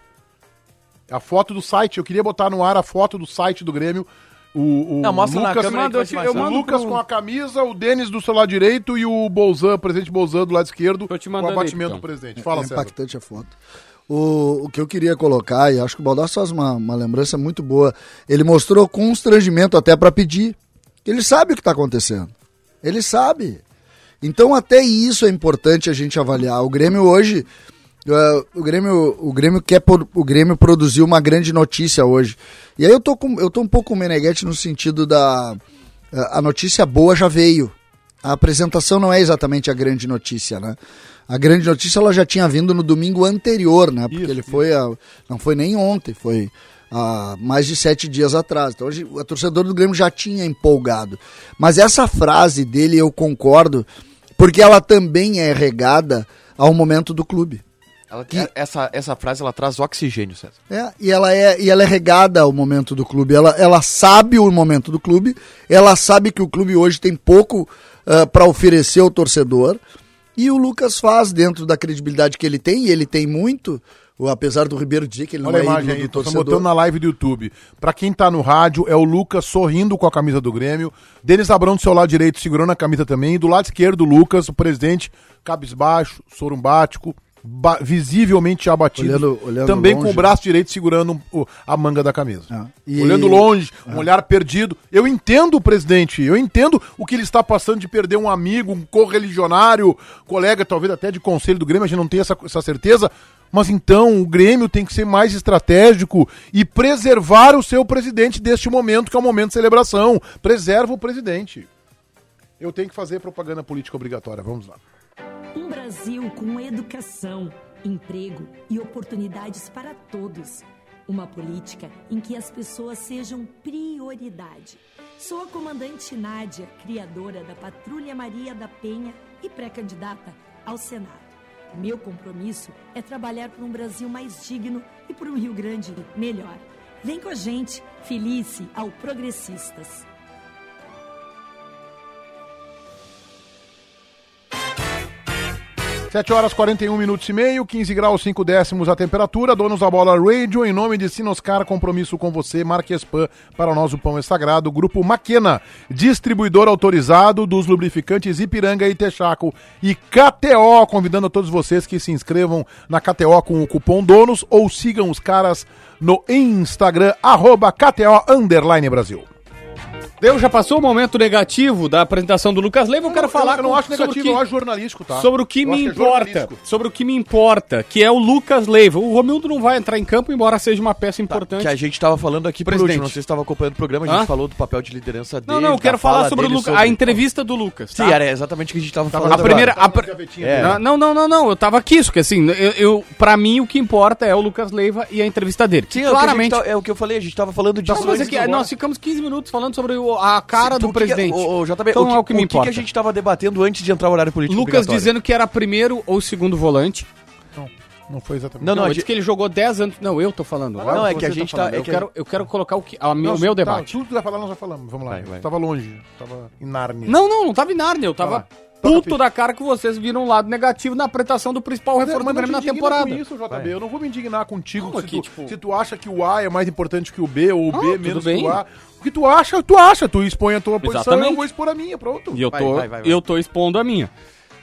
A foto do site. Eu queria botar no ar a foto do site do Grêmio. O, o Não, mostra na Lucas, câmera ser mais eu mando Lucas pro- com a camisa, o Denis do seu lado direito e o Bolzan, o presidente Bolzan do lado esquerdo, com o abatimento Picão. do presidente. Fala, é César. impactante a foto. O, o que eu queria colocar, e acho que o Baldassi faz uma, uma lembrança muito boa, ele mostrou constrangimento até para pedir. Ele sabe o que está acontecendo. Ele sabe. Então até isso é importante a gente avaliar. O Grêmio hoje, Uh, o Grêmio, o Grêmio quer por, o Grêmio produziu uma grande notícia hoje. E aí eu tô com, eu tô um pouco Meneghetti no sentido da a notícia boa já veio. A apresentação não é exatamente a grande notícia, né? A grande notícia ela já tinha vindo no domingo anterior, né? Porque Isso, ele foi a, não foi nem ontem, foi há mais de sete dias atrás. Então hoje o torcedor do Grêmio já tinha empolgado. Mas essa frase dele eu concordo, porque ela também é regada ao momento do clube. Ela- é, essa, essa frase ela traz oxigênio, César. É, e ela é, e ela é regada ao momento do clube. Ela, ela sabe o momento do clube, ela sabe que o clube hoje tem pouco para oferecer ao torcedor. E o Lucas faz dentro da credibilidade que ele tem, e ele tem muito, o- apesar do Ribeiro dizer que ele não Olha a é imagem aí, do torcedor. botando na live do YouTube. Pra quem tá no rádio, é o Lucas sorrindo com a camisa do Grêmio. Denis Abrão do seu lado direito segurando a camisa também. E do lado esquerdo, o Lucas, o presidente, cabisbaixo, sorumbático, visivelmente abatido. Olhando- olhando também com longe. o braço direito segurando o- a manga da camisa. Ah, e- Olhando longe, um olhar perdido. Eu entendo o presidente, eu entendo o que ele está passando de perder um amigo, um correligionário, colega, talvez até de conselho do Grêmio, a gente não tem essa, essa certeza. Mas então o Grêmio tem que ser mais estratégico e preservar o seu presidente deste momento, que é o momento de celebração. Preserva o presidente. Eu tenho que fazer propaganda política obrigatória. Vamos lá. Um Brasil com educação, emprego e oportunidades para todos. Uma política em que as pessoas sejam prioridade. Sou a comandante Nádia, criadora da Patrulha Maria da Penha e pré-candidata ao Senado. Meu compromisso é trabalhar por um Brasil mais digno e por um Rio Grande melhor. Vem com a gente, felice ao Progressistas. 7 horas 41 minutos e meio, 15 graus 5 décimos a temperatura. Donos da Bola Radio, em nome de Sinoscar, compromisso com você, Marquespan, para nós o pão é sagrado. Grupo Maquena, distribuidor autorizado dos lubrificantes Ipiranga e Texaco. E KTO, convidando a todos vocês que se inscrevam na KTO com o cupom DONOS ou sigam os caras no Instagram, arroba KTO Brasil. Deu, já passou o momento negativo da apresentação do Lucas Leiva, eu quero falar eu não acho sobre negativo, que- eu acho jornalístico, tá? Sobre o que Eu me é importa. jornalístico. sobre o que me importa, que é o Lucas Leiva. O Romildo não vai entrar em campo, embora seja uma peça importante. Que a gente tava falando aqui por Presidente. último, não sei se estava acompanhando o programa, a gente Hã? falou do papel de liderança dele. Não, não, eu quero falar fala sobre o dele Lucas, a entrevista do Lucas. Sim, tá? era exatamente o que a gente tava falando. A primeira. a pr- É. Não, não, não, não, eu tava aqui, isso que assim, eu, eu, pra mim o que importa é o Lucas Leiva e a entrevista dele. Sim, que é que claramente. tá- é o que eu falei, a gente tava falando disso. Não, mas aqui, agora. nós ficamos 15 minutos falando sobre o- a cara Sim, do o que que- presidente. o- o JB, então o que, é o que me o importa. que a gente tava debatendo antes de entrar o horário político Lucas dizendo que era primeiro ou segundo volante. Não foi exatamente. Não, Não, não, gente- que ele jogou 10 anos. Não, eu tô falando. Não, é que a gente tá- falando. é eu, que a- quero, eu quero colocar o, que, a, meu, Não, o meu tá, debate. tudo que tu vai falar, nós já falamos. Vamos lá. Vai, vai. Tava longe. Tava em Nárnia. Não, não, não tava em Narnia. Eu tava Tá puto da cara que vocês viram um lado negativo na apresentação do principal Mas, reforço mas do Grêmio na temporada. com isso, JB. Eu não vou me indignar contigo Não, se, aqui, tu, tipo- se tu acha que o A é mais importante que o B, ou o Ah, B tudo menos bem. que o A. O que tu acha, tu acha. Tu expõe a tua posição, Exatamente. eu vou expor a minha, pronto. E eu Vai, tô, vai, vai, vai. eu tô expondo a minha.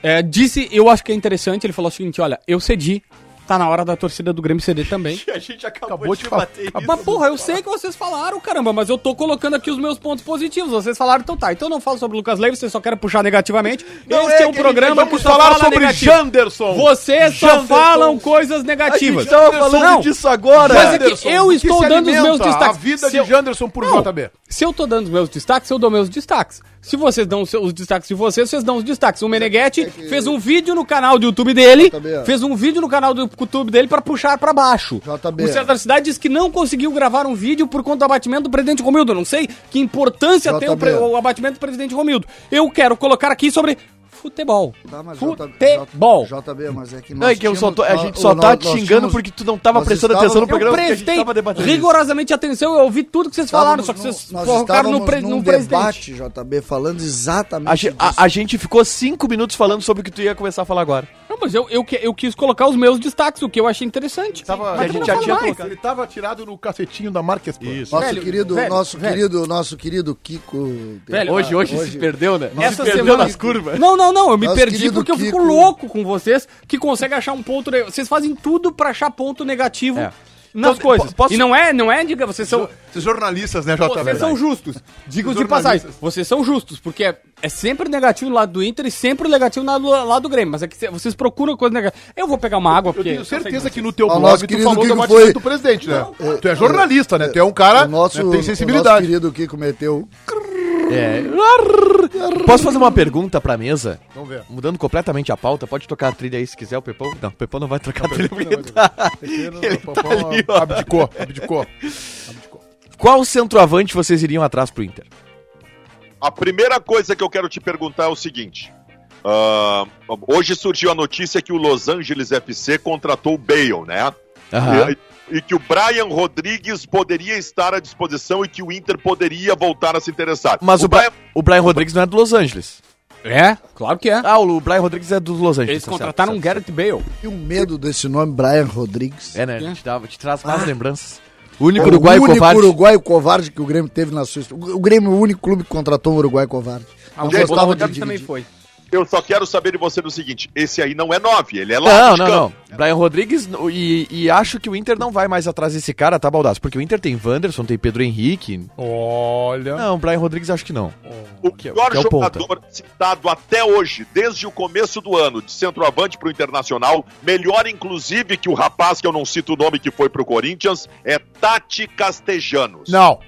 É, disse, eu acho que é interessante, ele falou o seguinte, olha, eu cedi, tá na hora da torcida do Grêmio ceder também. (laughs) A gente acabou, Acabou de de bater Acabou. Mas porra, eu sei que vocês falaram, caramba, mas eu tô colocando aqui os meus pontos positivos. Vocês falaram, então tá. Então eu não falo sobre o Lucas Leiva, vocês só querem puxar negativamente. Não, Esse é, é um que a programa gente- que só falar fala sobre negativo. Janderson. Vocês só Janderson. falam coisas A negativas. gente tava falando Não. disso agora. Mas é que eu estou se dando os meus destaques. A vida Se de eu- Janderson por Não. JB. Se eu tô dando os meus destaques, eu dou meus destaques. Se vocês dão os seus- os destaques de vocês, vocês dão os destaques. O Meneghetti fez um vídeo no canal do YouTube dele, JB. fez um vídeo no canal do YouTube dele pra puxar pra baixo. JB. O César Cidade disse que não conseguiu gravar um vídeo por conta do abatimento do presidente Romildo. Eu não sei que importância tem o, JB. pre- o abatimento do presidente Romildo. Eu quero colocar aqui sobre futebol. Tá, mas Futebol. JB, mas é que Não, é que eu só tô- a nós- gente só nós- tá nós te xingando tínhamos- porque tu não tava nós prestando atenção no programa Eu prestei rigorosamente atenção, eu ouvi tudo que vocês falaram, só que vocês nós focaram no, pre, num no presidente. debate, JB, falando exatamente A, a- a gente ficou cinco minutos falando sobre o que tu ia começar a falar agora. Não, mas eu, eu, eu quis colocar os meus destaques, o que eu achei interessante. Tava, a gente já tinha colocado. Ele tava tirado no cacetinho da Marques Isso. Nosso Velho, querido, velho, nosso velho. querido, nosso querido Kiko. Velho, Hoje, hoje, se perdeu, né? Essa se perdeu semana- nas curvas. Não, não, não, eu me Nosso perdi porque eu fico Kiko. louco com vocês que conseguem achar um ponto. Vocês fazem tudo pra achar ponto negativo É. nas Então, coisas. po- posso- E não é, não é, diga, vocês são. Esses jornalistas, né, JB? Vocês são justos. Digo de passagem. Vocês são justos, porque é, é sempre negativo no lado do Inter e sempre negativo no lado, lado do Grêmio. Mas é que cê- vocês procuram coisa negativa. Eu vou pegar uma água, Eu porque. tenho certeza que no teu blog nosso tu querido falou do Kiko abatimento foi- do presidente, né? tu é jornalista, né? Tu é um cara nosso, né, tem o nosso sensibilidade. querido Kiko meteu. É. Posso fazer uma pergunta pra mesa? Vamos ver. Mudando completamente a pauta, pode tocar a trilha aí se quiser, o Pepão. Não, o Pepão não vai trocar a trilha porque tá... Ele tá ali, ó. abdicou, abdicou. abdicou. Qual centroavante vocês iriam atrás pro Inter? A primeira coisa que eu quero te perguntar é o seguinte. ah, hoje surgiu a notícia que o Los Angeles FC contratou o Bale, né? Aham. E, e que o Brian Rodrigues poderia estar à disposição e que o Inter poderia voltar a se interessar. Mas o, Brian... o Brian Rodrigues não é do Los Angeles. É, claro que é. Ah, o Brian Rodrigues é dos Los Angeles. Eles tá contrataram um certo, certo. Garrett Bale. E o medo desse nome, Brian Rodrigues. É, né? É. Te, dá, te traz mais lembranças. O único o uruguaio único covarde. uruguaio covarde que o Grêmio teve na sua história. O Grêmio é o único clube que contratou um uruguaio covarde. Ah, o de também foi. Eu só quero saber de você do seguinte: esse aí não é 9, ele é lá Não, não, campo. não. Brian Rodrigues, e, e acho que o Inter não vai mais atrás desse cara, tá, Baldaço? Porque o Inter tem Wanderson, tem Pedro Henrique. Olha. Não, o Brian Rodrigues acho que não. O Que é- pior que é o ponta. jogador citado até hoje, desde o começo do ano, de centroavante para o Internacional, melhor inclusive que o rapaz, que eu não cito o nome, que foi pro Corinthians, é Tati Castejanos. Não.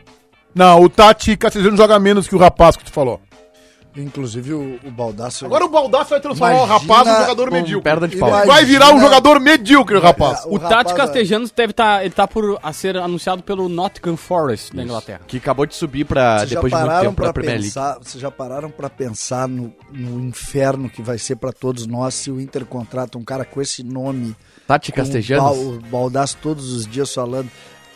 Não, o Tati Castellano joga menos que o rapaz que tu falou. Inclusive o, o Baldaço. Agora o Baldaço vai transformar o rapaz num jogador medíocre. perna de pau. vai- virar um jogador medíocre, o rapaz. O O, Tati rapaz- Castellanos deve estar. ele tá por a ser anunciado pelo Nottingham Forest da Inglaterra. Que acabou de subir já depois de muito tempo pra pra Premier League. pensar, vocês já pararam pra pensar no, no inferno que vai ser pra todos nós se o Inter contrata um cara com esse nome, Tati Castejanos. o, Bal, o Baldaço todos os dias falando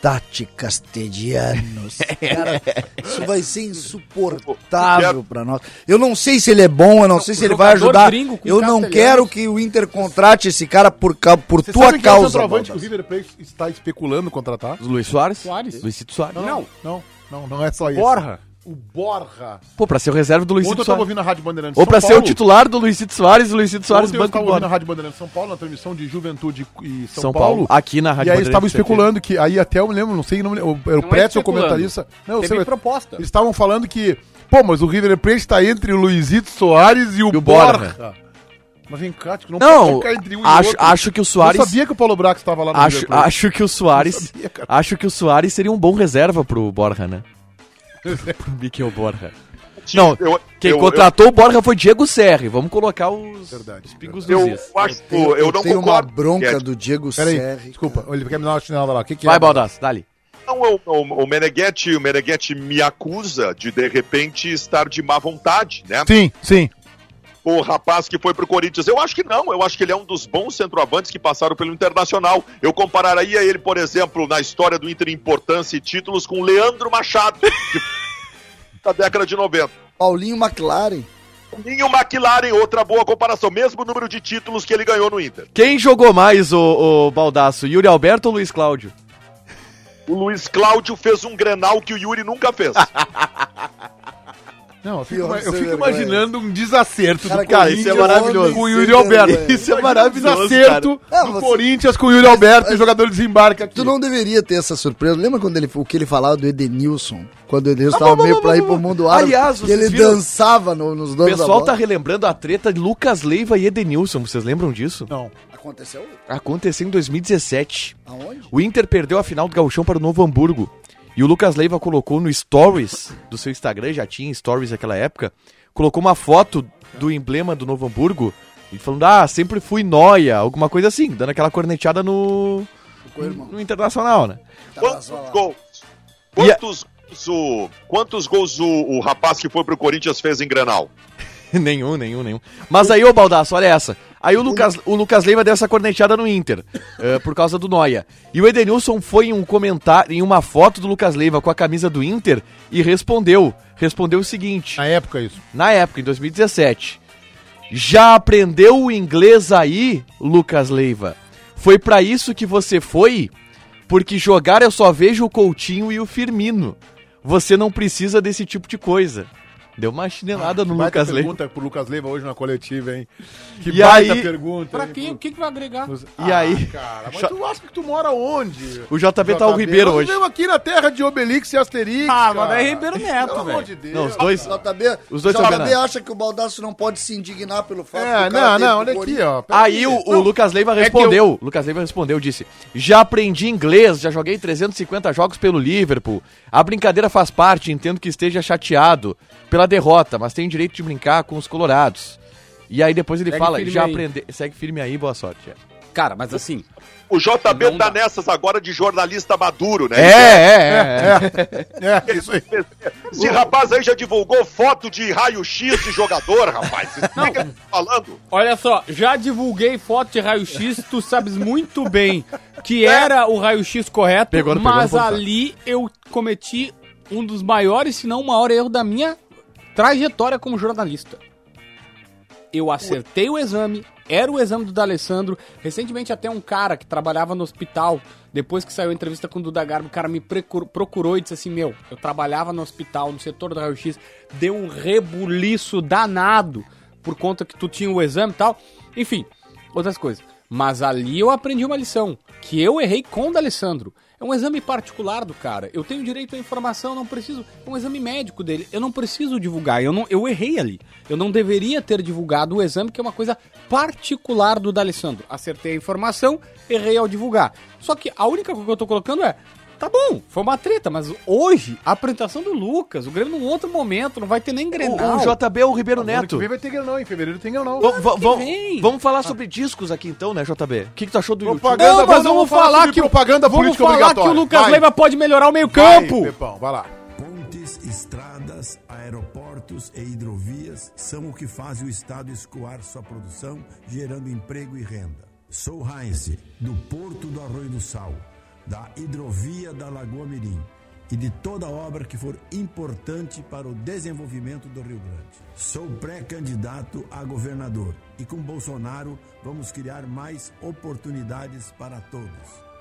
Tati Castellanos. (laughs) Cara, isso vai ser insuportável pra nós. Eu não sei se ele é bom, eu não sei se ele vai ajudar. Eu não quero que o Inter contrate esse cara por, por Você tua sabe quem é o causa. centroavante que o. River Plate está especulando contratar? Luiz Soares? Soares. Luizito Soares. Não. Não, não, não é só isso. Borra. O Borra. Pô, pra ser o reserva do Ontem eu Luizito tava Soares. ouvindo a Rádio Bandeirantes Ou São pra ser o Paulo. titular do Luizito Soares, o Luizito Soares Ontem eu banco estava do ouvindo a. Rádio Bandeirantes São Paulo, na transmissão de Juventude e São, São Paulo. Paulo, aqui na Rádio E aí eles estavam especulando que, aí até eu me lembro, não sei, não me lembro, era o Não é Pretzel, o especulando. comentarista. Não, eu Teve sei, proposta. Eles estavam falando que, pô, mas o River Plate está entre o Luizito Soares e o, E o Borja. Borja. Mas vem cá, tipo, não, Não, pode ficar entre um e acho, outro. acho que o Soares... Eu sabia que o Paulo Brax estava lá no Acho, River Plate. acho que o Soares. Eu sabia, cara. acho que o Soares seria um bom reserva pro Borja, né? (laughs) Miquel Borja. Não, Eu- quem eu- contratou o Borja foi Diego Serri. Vamos colocar os, Verdade, os pingos Eu, dos eu, acho, Eu tenho, eu, eu não tenho uma concordo. bronca É, do Diego Peraí, Serri. desculpa, ele quer me dar uma chinelada lá. O que, que Vai, é? Baldasso, dali. Não, o, o, o Meneghetti, o Meneghetti me acusa de, de repente, estar de má vontade, né? Sim, sim. O rapaz que foi pro Corinthians. Eu acho que não, eu acho que ele é um dos bons centroavantes que passaram pelo Internacional. Eu compararia ele, por exemplo, na história do Inter importância e títulos com o Leandro Machado, que (laughs) da década de 90. Paulinho McLaren. Ninho McLaren, outra boa comparação, mesmo número de títulos que ele ganhou no Inter. Quem jogou mais, o, o Baldasso? Yuri Alberto ou Luiz Cláudio? O Luiz Cláudio fez um Grenal que o Yuri nunca fez. (laughs) Não, eu fico, eu fico imaginando um desacerto Cara, do cara, Corinthians isso é maravilhoso. com o Yuri Alberto. vergonha. Isso é maravilhoso, desacerto cara. do Ah, você- Corinthians com o Yuri Alberto e o jogador desembarca aqui. Tu não deveria ter essa surpresa. Lembra quando ele, o que ele falava do Edenilson? Quando o Edenilson tava meio pra ir pro mundo árabe. Aliás, e vocês ele viram? dançava no- nos O donos da pessoal tá relembrando a treta de Lucas Leiva e Edenilson. Vocês lembram disso? Não. Aconteceu? Aconteceu em 2017. Aonde? O Inter perdeu a final do Gauchão para o Novo Hamburgo. E o Lucas Leiva colocou no Stories do seu Instagram, já tinha Stories naquela época, colocou uma foto do emblema do Novo Hamburgo e falando, ah, sempre fui noia, alguma coisa assim, dando aquela corneteada no, no Internacional, né? Tava Quantos gols? A- Quantos, gols o, quantos gols o, o rapaz que foi pro Corinthians fez em Grenal? (laughs) nenhum, nenhum, nenhum. Mas aí, ô Baldaço, olha essa. Aí o Lucas, o Lucas Leiva deu essa corneteada no Inter, eh, por causa do Noia. E o Edenilson foi em um comentário, em uma foto do Lucas Leiva com a camisa do Inter e respondeu. Respondeu o seguinte. Na época, isso. na época, em 2017. Já aprendeu o inglês aí, Lucas Leiva? Foi pra isso que você foi? Porque jogar eu só vejo o Coutinho e o Firmino. Você não precisa desse tipo de coisa. Deu uma chinelada no Baita Lucas Leiva. pergunta pro Lucas Leiva hoje na coletiva, hein? Que E baita aí- pergunta. Pra hein, quê? O que, que vai agregar? Nos- E aí? Cara, mas tu acha que tu mora onde? O JB tá o Ribeiro Nós hoje. vivemos aqui na terra de Obelix e Asterix. Ah, mas cara. daí é Ribeiro Neto, Pelo amor velho. de Deus. Não, os dois. JB, Os dois JB Bernardo. acha que o Baldaço não pode se indignar pelo fato É, do cara não, não, olha aqui, ó. Aí o, o Lucas Leiva respondeu. Lucas Leiva respondeu, disse: Já aprendi inglês, já joguei 350 jogos pelo Liverpool. A brincadeira faz parte, entendo que esteja chateado pela derrota, mas tem direito de brincar com os colorados. E aí depois ele Segue fala, já aprendeu. Segue firme aí, boa sorte. É, Cara, mas assim, O JB Não tá dá. nessas agora de jornalista maduro, né? é, é. é. (laughs) É, isso aí. Esse rapaz aí já divulgou foto de raio-x de jogador, rapaz. O que que ele tá falando? olha só, já divulguei foto de raio-x, tu sabes muito bem que era o raio-x correto, Pegou pegou mas fraco. ali eu cometi um dos maiores, se não o maior erro da minha trajetória como jornalista. Eu acertei o exame, era o exame do D'Alessandro. Recentemente até um cara que trabalhava no hospital, depois que saiu a entrevista com o Duda o cara me procurou e disse assim, meu, eu trabalhava no hospital, no setor do raio-x, deu um rebuliço danado por conta que tu tinha o exame e tal. Enfim, outras coisas. Mas ali eu aprendi uma lição, que eu errei com o D'Alessandro. É um exame particular do cara. Eu tenho direito à informação, não preciso. É um exame médico dele. Eu não preciso divulgar. Eu, não, eu errei ali. Eu não deveria ter divulgado o exame, que é uma coisa particular do D'Alessandro. Acertei a informação, errei ao divulgar. Só que a única coisa que eu tô colocando é. Tá bom, foi uma treta, mas hoje, a apresentação do Lucas, o Grêmio num outro momento, não vai ter nem O, Grenal. o JB é o Ribeiro Ano que Neto. vem vai ter Grenal, em fevereiro tem Grenal. Vamos falar sobre discos aqui então, né, JB? O que, que tu achou do YouTube? Propaganda, Não, mas vamos vamos falar que propaganda vamos falar que o. Lucas Vai. Leiva pode melhorar o meio Vai, campo. Pepão, vai lá. Pontes, estradas, aeroportos e hidrovias são o que faz o Estado escoar sua produção, gerando emprego e renda. Sou Heinz, do Porto do Arroio do Sal, da hidrovia da Lagoa Mirim e de toda obra que for importante para o desenvolvimento do Rio Grande. Sou pré-candidato a governador e com Bolsonaro vamos criar mais oportunidades para todos.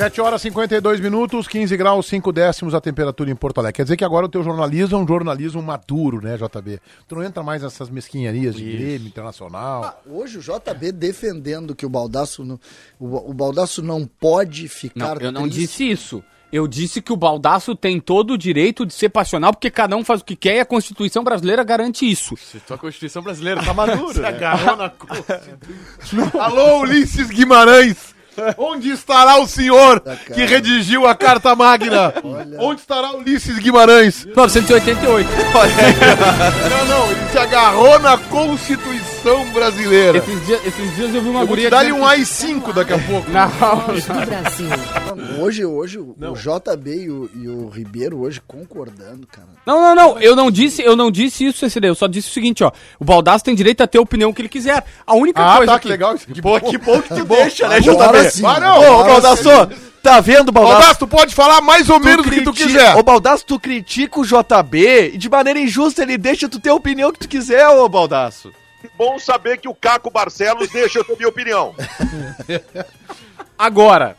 7 horas e 52 minutos, 15 graus, 5 décimos a temperatura em Porto Alegre. Quer dizer que agora o teu jornalismo é um jornalismo maduro, né, JB? Tu não entra mais nessas mesquinharias de Grêmio, Internacional. Hoje o JB defendendo que o Baldaço não, o, o Baldaço não pode Não, ficar eu não triste. disse isso. Eu disse que o Baldaço tem todo o direito de ser passional, porque cada um faz o que quer e a Constituição brasileira garante isso. A Constituição brasileira tá madura, né? Agarrou na (laughs) Constituição. Alô, Ulisses Guimarães! (laughs) Onde estará o senhor que redigiu a Carta Magna? (laughs) Onde estará Ulisses Guimarães? 988. (laughs) Não, não, ele se agarrou na Constituição brasileira. Esses dias, esses dias eu vi uma Eu guria... dizendo um que- AI-5 daqui a (laughs) pouco. Não, do Brasil. Hoje, hoje o, o JB e o, e o Ribeiro hoje concordando, cara. não, não, não. Eu não disse, eu não disse isso, CCD. Eu só disse o seguinte, ó. O Baldaço tem direito a ter a opinião que ele quiser. A única Ah, coisa tá, que legal. isso. Que bom, que bom que tu deixa, né, JB? sim. Ah, não. Ô, tá vendo, Baldasso? Baldasso, tu pode falar mais ou menos o que tu criti- quiser. Ô, Baldasso, tu critica o JB e de maneira injusta ele deixa tu ter a opinião que tu quiser, ô Baldasso. Bom saber que o Caco Barcelos deixa eu ter minha opinião. (laughs) Agora,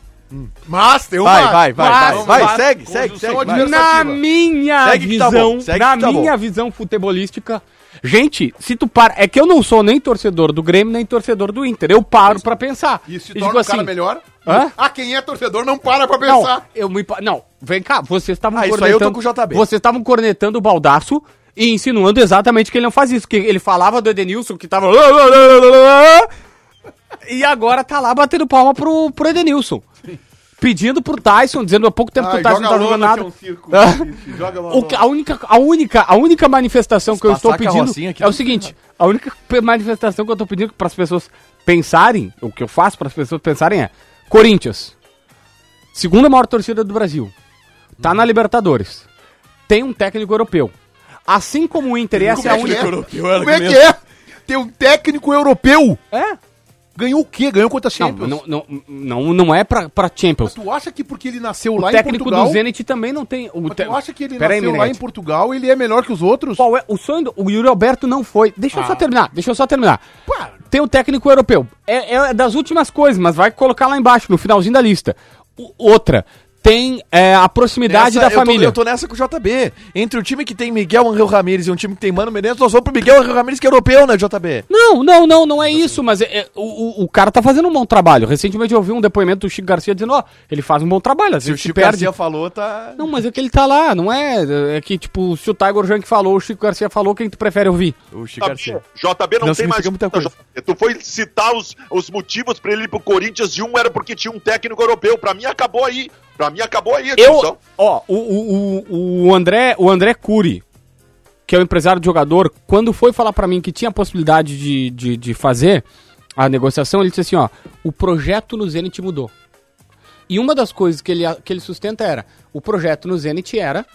Mas tem uma... Vai, vai, vai, vai, Mas- vai, mas- segue, segue, segue. vai. adversativa. na minha Segue que tá visão, bom, segue na tá minha bom. visão futebolística, gente, se tu para, é que eu não sou nem torcedor do Grêmio nem torcedor do Inter. Eu paro pra pensar. Isso te E torna digo o cara assim, melhor? Hã? Ah, quem é torcedor não para pra Não, pensar. eu me pa- não, vem cá, vocês estavam Ah, isso aí eu tô com o JB. Vocês estavam cornetando o Baldaço e insinuando exatamente que ele não faz isso, que ele falava do Edenilson que tava e agora tá lá batendo palma pro, pro Edenilson. Pedindo pro Tyson, dizendo há pouco tempo que o Tyson não tá jogando nada. um Joga O que- a, única, a, única, a única manifestação que eu estou pedindo é o não seguinte: a única manifestação que eu estou pedindo para as pessoas pensarem, o que eu faço para as pessoas pensarem é: Corinthians, segunda maior torcida do Brasil, tá na Libertadores, tem um técnico europeu. Assim como o Inter, essa é a única. Como é que é? Tem um técnico europeu. É? Ganhou o quê? Ganhou quantas Não, Champions? não, não, não, não é pra, pra Champions. Tu acha que porque ele nasceu O lá em técnico Portugal... do Zenit também não tem. O Mas te- Tu acha que ele Pera aí, nasceu lá Meneghetti. em Portugal ele é melhor que os outros? Qual é o sonho do o Yuri Alberto não foi. Deixa eu Ah. só terminar, deixa eu só terminar. Tem o técnico europeu. É, é das últimas coisas, mas vai colocar lá embaixo, no finalzinho da lista. O- outra, tem é, a proximidade Nessa- da eu tô- família. eu tô nessa com o JB. Entre o time que tem Miguel Angel Ramírez e um time que tem Mano Menezes, nós vamos pro Miguel Angel Ramírez que é europeu, né, JB? Não, não, não, não é isso, mas é- é- o, o, cara tá fazendo um bom trabalho. Recentemente eu ouvi um depoimento do Chico Garcia dizendo, ó, ele faz um bom trabalho, Se o Chico perde. Garcia falou, tá... Não, mas é que ele tá lá, não é? É que, tipo, se o Tiger Junk falou, o Chico Garcia falou, quem tu prefere ouvir? O Chico Garcia. JB não, Não tem mais. muita coisa. Tu foi citar os, os motivos pra ele ir pro Corinthians e um era porque tinha um técnico europeu. Pra mim acabou aí. Pra mim acabou aí a discussão. Eu, ó, o, o, o, André, o André Cury, que é o empresário do jogador, quando foi falar pra mim que tinha a possibilidade de, de, de fazer a negociação, ele disse assim, ó, o projeto no Zenit mudou. E uma das coisas que ele, que ele sustenta era, o projeto no Zenit era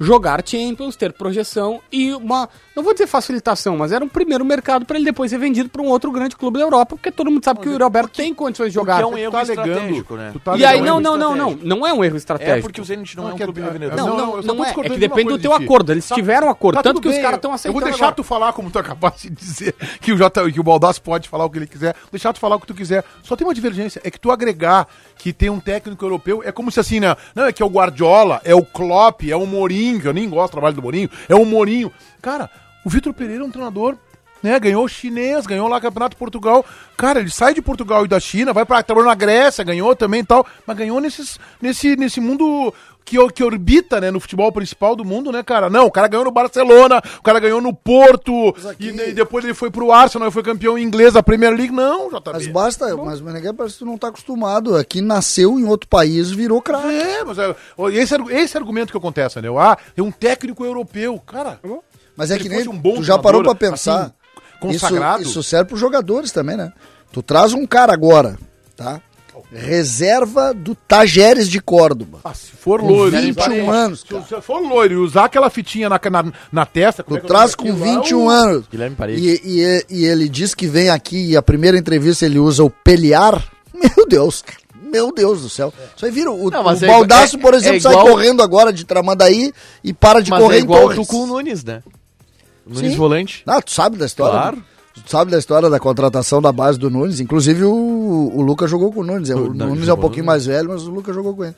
jogar Champions, ter projeção e uma, não vou dizer facilitação, mas era um primeiro mercado pra ele depois ser vendido pra um outro grande clube da Europa, porque todo mundo sabe que o Yuri Alberto tem condições de jogar. é um erro tá alegando, estratégico, né? tá E aí, não, não, não, não, não é um erro É estratégico. porque o Zenit não, Não, é um clube é- revendedor. Não, Não, não, não tô é. É que depende do teu acordo. Eles Tá- tiveram um acordo, Tá tanto que os bem, caras estão aceitando Eu vou deixar agora. tu falar como tu é capaz de dizer que o, J, que o Baldassi pode falar o que ele quiser. Deixar tu falar o que tu quiser. Só tem uma divergência. É que tu agregar que tem um técnico europeu é como se assim, né? Não, é que é o Guardiola, é o Klopp, é o Mourinho, que eu nem gosto do trabalho do Mourinho, é o Mourinho. Cara, o Vitor Pereira é um treinador né, ganhou o chinês, ganhou lá o Campeonato de Portugal. Cara, ele sai de Portugal e da China, vai para trabalhar na Grécia, ganhou também e tal, mas ganhou nesses, nesse, nesse mundo que, que orbita, né, no futebol principal do mundo, né, cara? Não, o cara ganhou no Barcelona, o cara ganhou no Porto, aqui- e, e depois ele foi pro Arsenal e foi campeão inglês da Premier League. Não, JB. Mas basta, mas o Meneghel parece que tu não tá acostumado. Aqui nasceu em outro país, virou craque. É, mas é, esse, esse argumento que acontece, né? Ah, é um técnico europeu. Cara, Mas é que nem um bom tu já parou pra pensar. assim, consagrado. Isso, isso serve pros jogadores também, né? Tu traz um cara agora, tá? Reserva do Tajeres de Córdoba. ah, se for loiro... 21 usar- anos, Se, cara. se for loiro e usar aquela fitinha na, na, na testa... como Tu é que é traz com daquilo lá? 21 Uh, anos. Guilherme Paredes. E, e, e ele diz que vem aqui e a primeira entrevista ele usa o peliar. (laughs) Meu Deus, cara. Meu Deus do céu. Isso aí vira. O, Não, o é Baldaço, igual- por é- exemplo, é sai igual- correndo agora de Tramandaí e para de Mas correr é em igual Torres. tu com o Nunes, né? O Nunes Sim. volante. Ah, tu sabe da história? Claro. né? Tu sabe da história da contratação da base do Nunes. Inclusive o, o Lucas jogou com o Nunes. O, O- não, Nunes é um pouquinho mais velho, mas o Lucas jogou com ele.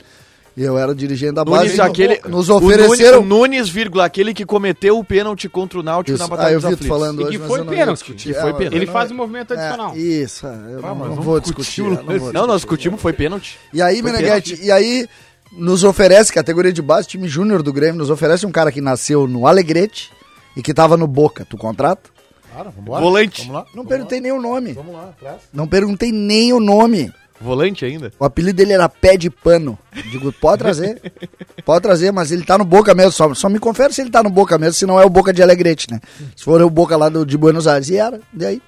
E eu era dirigente da base. Nunes, e aquele, nos o ofereceram. Nunes, o Nunes, vírgula, aquele que cometeu o pênalti contra o Náutico Isso. na Ah, Batalha eu dos vi tu Aflitos. falando E hoje, que mas foi eu pênalti. discutir. Que foi É, pênalti. eu Ele faz o movimento adicional. É, isso, eu não, mas não não vou discutir. Não, vou Não, nós discutir. discutimos, foi pênalti. E aí, Foi Meneghete, e aí nos oferece, categoria de base, time júnior do Grêmio, nos oferece um cara que nasceu no Alegrete e que tava no Boca. Tu contrata? Vambora. Volante. Vamos lá. Não vamos perguntei nem o nome. lá. Vamos lá, atrás. Não perguntei nem o nome. Volante ainda? O apelido dele era Pé de Pano. Digo, pode trazer. (laughs) pode trazer, mas ele tá no Boca mesmo. Só, só me confere se ele tá no Boca mesmo, se não é o Boca de Alegrete, né? Se for o Boca lá do, de Buenos Aires. E era. E aí?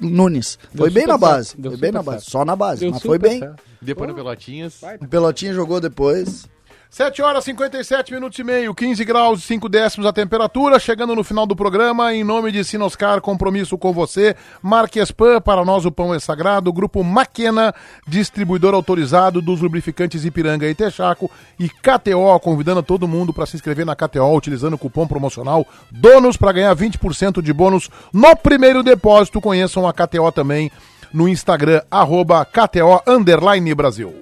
Nunes. Deu foi bem na base. Foi bem na base. certo. Só na base. Deu mas foi bem. certo. Depois no Pelotinhas. O Pelotinha jogou depois. 7 horas 57 minutos e meio, 15 graus e 5 décimos a temperatura. Chegando no final do programa, em nome de Sinoscar, compromisso com você. Marquespan, para nós o pão é sagrado. Grupo Maquena, distribuidor autorizado dos lubrificantes Ipiranga e Texaco. E KTO, convidando todo mundo para se inscrever na KTO, utilizando o cupom promocional DONOS para ganhar 20% de bônus no primeiro depósito. Conheçam a KTO também no Instagram, arroba KTO Brasil.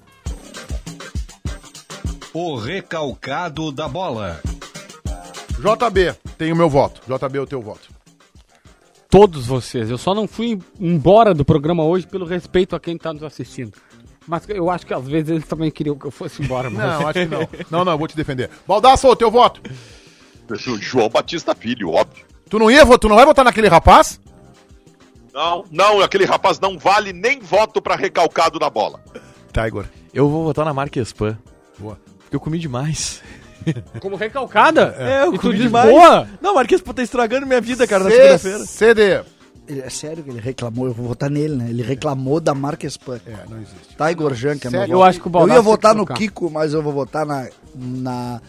O recalcado da bola. JB, tem o meu voto. JB, o teu voto. Todos vocês. Eu só não fui embora do programa hoje pelo respeito a quem tá nos assistindo. Mas eu acho que às vezes eles também queriam que eu fosse embora. Mas... Não, acho que não. Não, não, eu vou te defender. Baldaço, o teu voto. O João Batista Filho, óbvio. Tu não ia, tu não vai votar naquele rapaz? Não, não, aquele rapaz não vale nem voto pra recalcado da bola. Tá, Igor. Eu vou votar na marca Spam. Boa. Porque eu comi demais. Como recalcada? É, eu e comi demais. boa? Não, Marquês Spam tá estragando minha vida, cara, na segunda-feira. CD. Ele, é sério que ele reclamou, eu vou votar nele, né? Ele reclamou da marca Spam. É, não existe. Tiger Jan, que é meu. Eu acho que o Eu Baldassi ia tem que votar no trocar. Kiko, mas eu vou votar na, na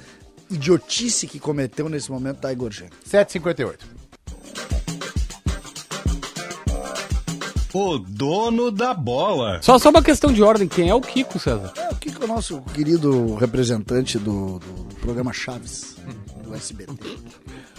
idiotice que cometeu nesse momento Tiger Jan. 758. O dono da bola. Só, só uma questão de ordem. Quem é o Kiko, César? É, o Kiko é o nosso querido representante do, do programa Chaves, do SBT.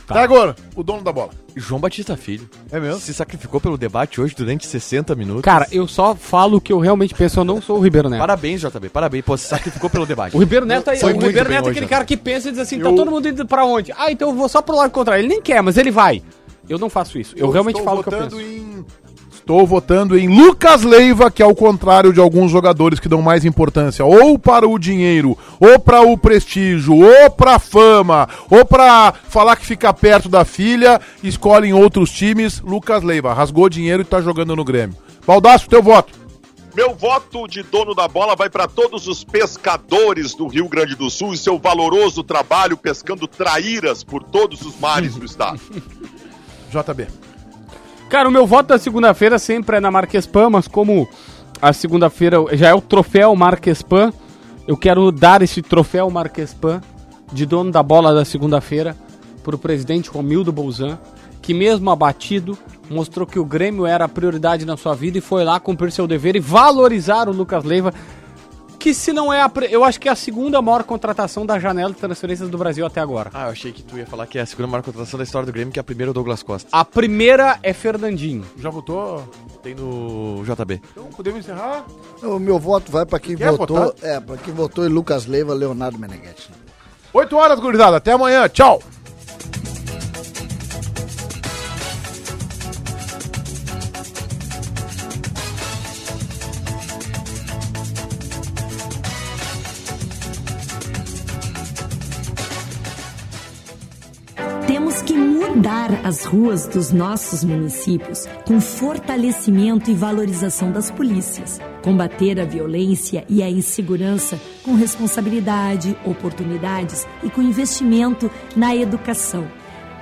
Tá. agora, o dono da bola. João Batista Filho. É mesmo? Se sacrificou pelo debate hoje durante 60 minutos. Cara, eu só falo o que eu realmente penso, eu não sou o Ribeiro Neto. Parabéns, JB. Parabéns. Pô, se sacrificou pelo debate. O Ribeiro Neto, é, Foi o Ribeiro Neto é hoje, aquele né? cara que pensa e diz assim, tá Eu- todo mundo indo pra onde? Ah, então eu vou só pro lado contrário. Ele nem quer, mas ele vai. Eu não faço isso. Eu, realmente estou falo o que eu penso. em... Estou votando em Lucas Leiva, que ao contrário de alguns jogadores que dão mais importância ou para o dinheiro, ou para o prestígio, ou para a fama, ou para falar que fica perto da filha, escolhem outros times. Lucas Leiva rasgou dinheiro e tá jogando no Grêmio. Baldaço, teu voto. Meu voto de dono da bola vai para todos os pescadores do Rio Grande do Sul e seu valoroso trabalho pescando traíras por todos os mares do estado. (laughs) JB. Cara, o meu voto da segunda-feira sempre é na Marquespan, mas como a segunda-feira já é o troféu Marquespan, eu quero dar esse troféu Marquespan de dono da bola da segunda-feira pro presidente Romildo Bolzan, que mesmo abatido, mostrou que o Grêmio era a prioridade na sua vida e foi lá cumprir seu dever e valorizar o Lucas Leiva, que se não é a, pre- eu acho que é a segunda maior contratação da janela de transferências do Brasil até agora. Ah, eu achei que tu ia falar que é a segunda maior contratação da história do Grêmio, que é a primeira é o Douglas Costa. A primeira é Fernandinho. Já votou? Tem no JB. Então podemos encerrar? O meu voto vai pra quem Quer votou. votar? É, pra quem votou em Lucas Leiva, Leonardo Meneghetti. 8 horas, gurizada. Até amanhã. Tchau. Mudar as ruas dos nossos municípios com fortalecimento e valorização das polícias. Combater a violência e a insegurança com responsabilidade, oportunidades e com investimento na educação.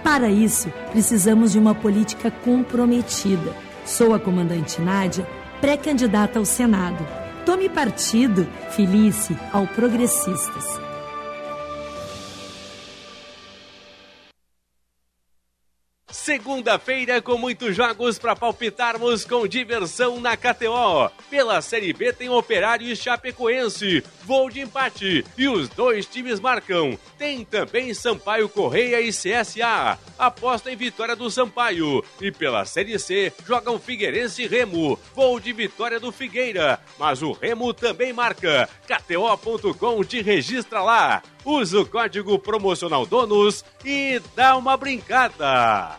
Para isso, precisamos de uma política comprometida. Sou a comandante Nádia, pré-candidata ao Senado. Tome partido, filice ao Progressistas. Segunda-feira com muitos jogos para palpitarmos com diversão na KTO. Pela Série B tem Operário e Chapecoense, voo de empate e os dois times marcam. Tem também Sampaio Correia e CSA. Aposta em vitória do Sampaio. E pela Série C jogam Figueirense e Remo, voo de vitória do Figueira. Mas o Remo também marca. KTO.com te registra lá. Usa o código promocional DONOS e dá uma brincada.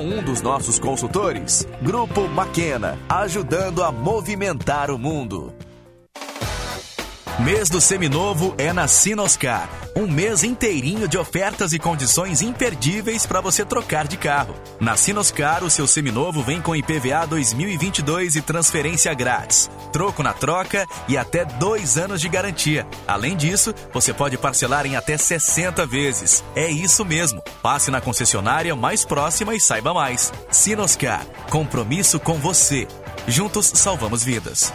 um dos nossos consultores. Grupo Maquena, ajudando a movimentar o mundo. Mês do Seminovo é na Sinoscar. Um mês inteirinho de ofertas e condições imperdíveis para você trocar de carro. Na Sinoscar, o seu seminovo vem com IPVA 2022 e transferência grátis. Troco na troca e até dois anos de garantia. Além disso, você pode parcelar em até 60 vezes. É isso mesmo. Passe na concessionária mais próxima e saiba mais. Sinoscar, compromisso com você. Juntos salvamos vidas.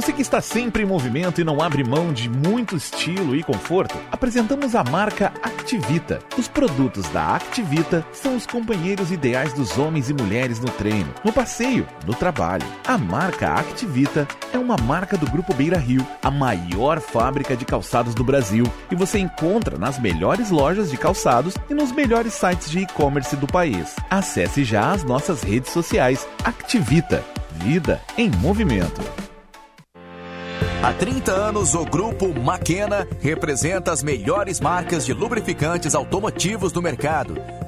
Você que está sempre em movimento e não abre mão de muito estilo e conforto, apresentamos a marca Activita. Os produtos da Activita são os companheiros ideais dos homens e mulheres no treino, no passeio, no trabalho. A marca Activita é uma marca do Grupo Beira Rio, a maior fábrica de calçados do Brasil, e você encontra nas melhores lojas de calçados e nos melhores sites de e-commerce do país. Acesse já as nossas redes sociais. Activita. Vida em movimento. Há 30 anos, o grupo Maquena representa as melhores marcas de lubrificantes automotivos do mercado,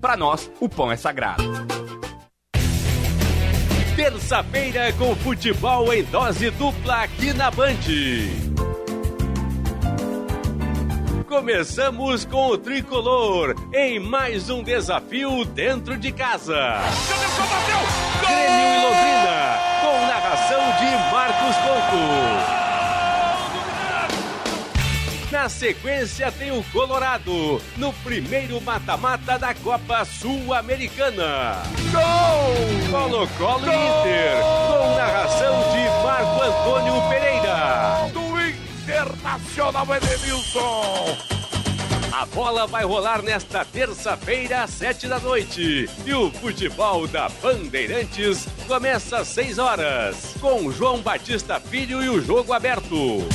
para nós, o pão é sagrado. Terça-feira com futebol em dose dupla aqui na Band. Começamos com o tricolor em mais um desafio dentro de casa. Grêmio e Londrina, com narração de Marcos Couto. Na sequência tem o Colorado, no primeiro mata-mata da Copa Sul-Americana. Gol! Colo-Colo Inter, com narração de Marco Antônio Pereira. Do Internacional Edenilson. A bola vai rolar nesta terça-feira, às sete da noite. E o futebol da Bandeirantes começa às seis horas, com João Batista Filho e o jogo aberto.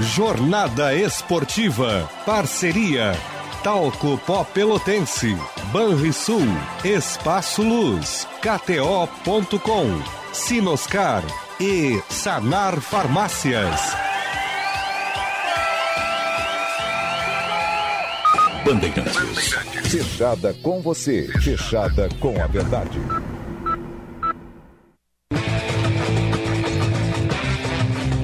Jornada Esportiva. Parceria. Talco Pó Pelotense. Banrisul. Espaço Luz. KTO.com. Sinoscar. E Sanar Farmácias. Bandeirantes. Fechada com você. Fechada com a verdade.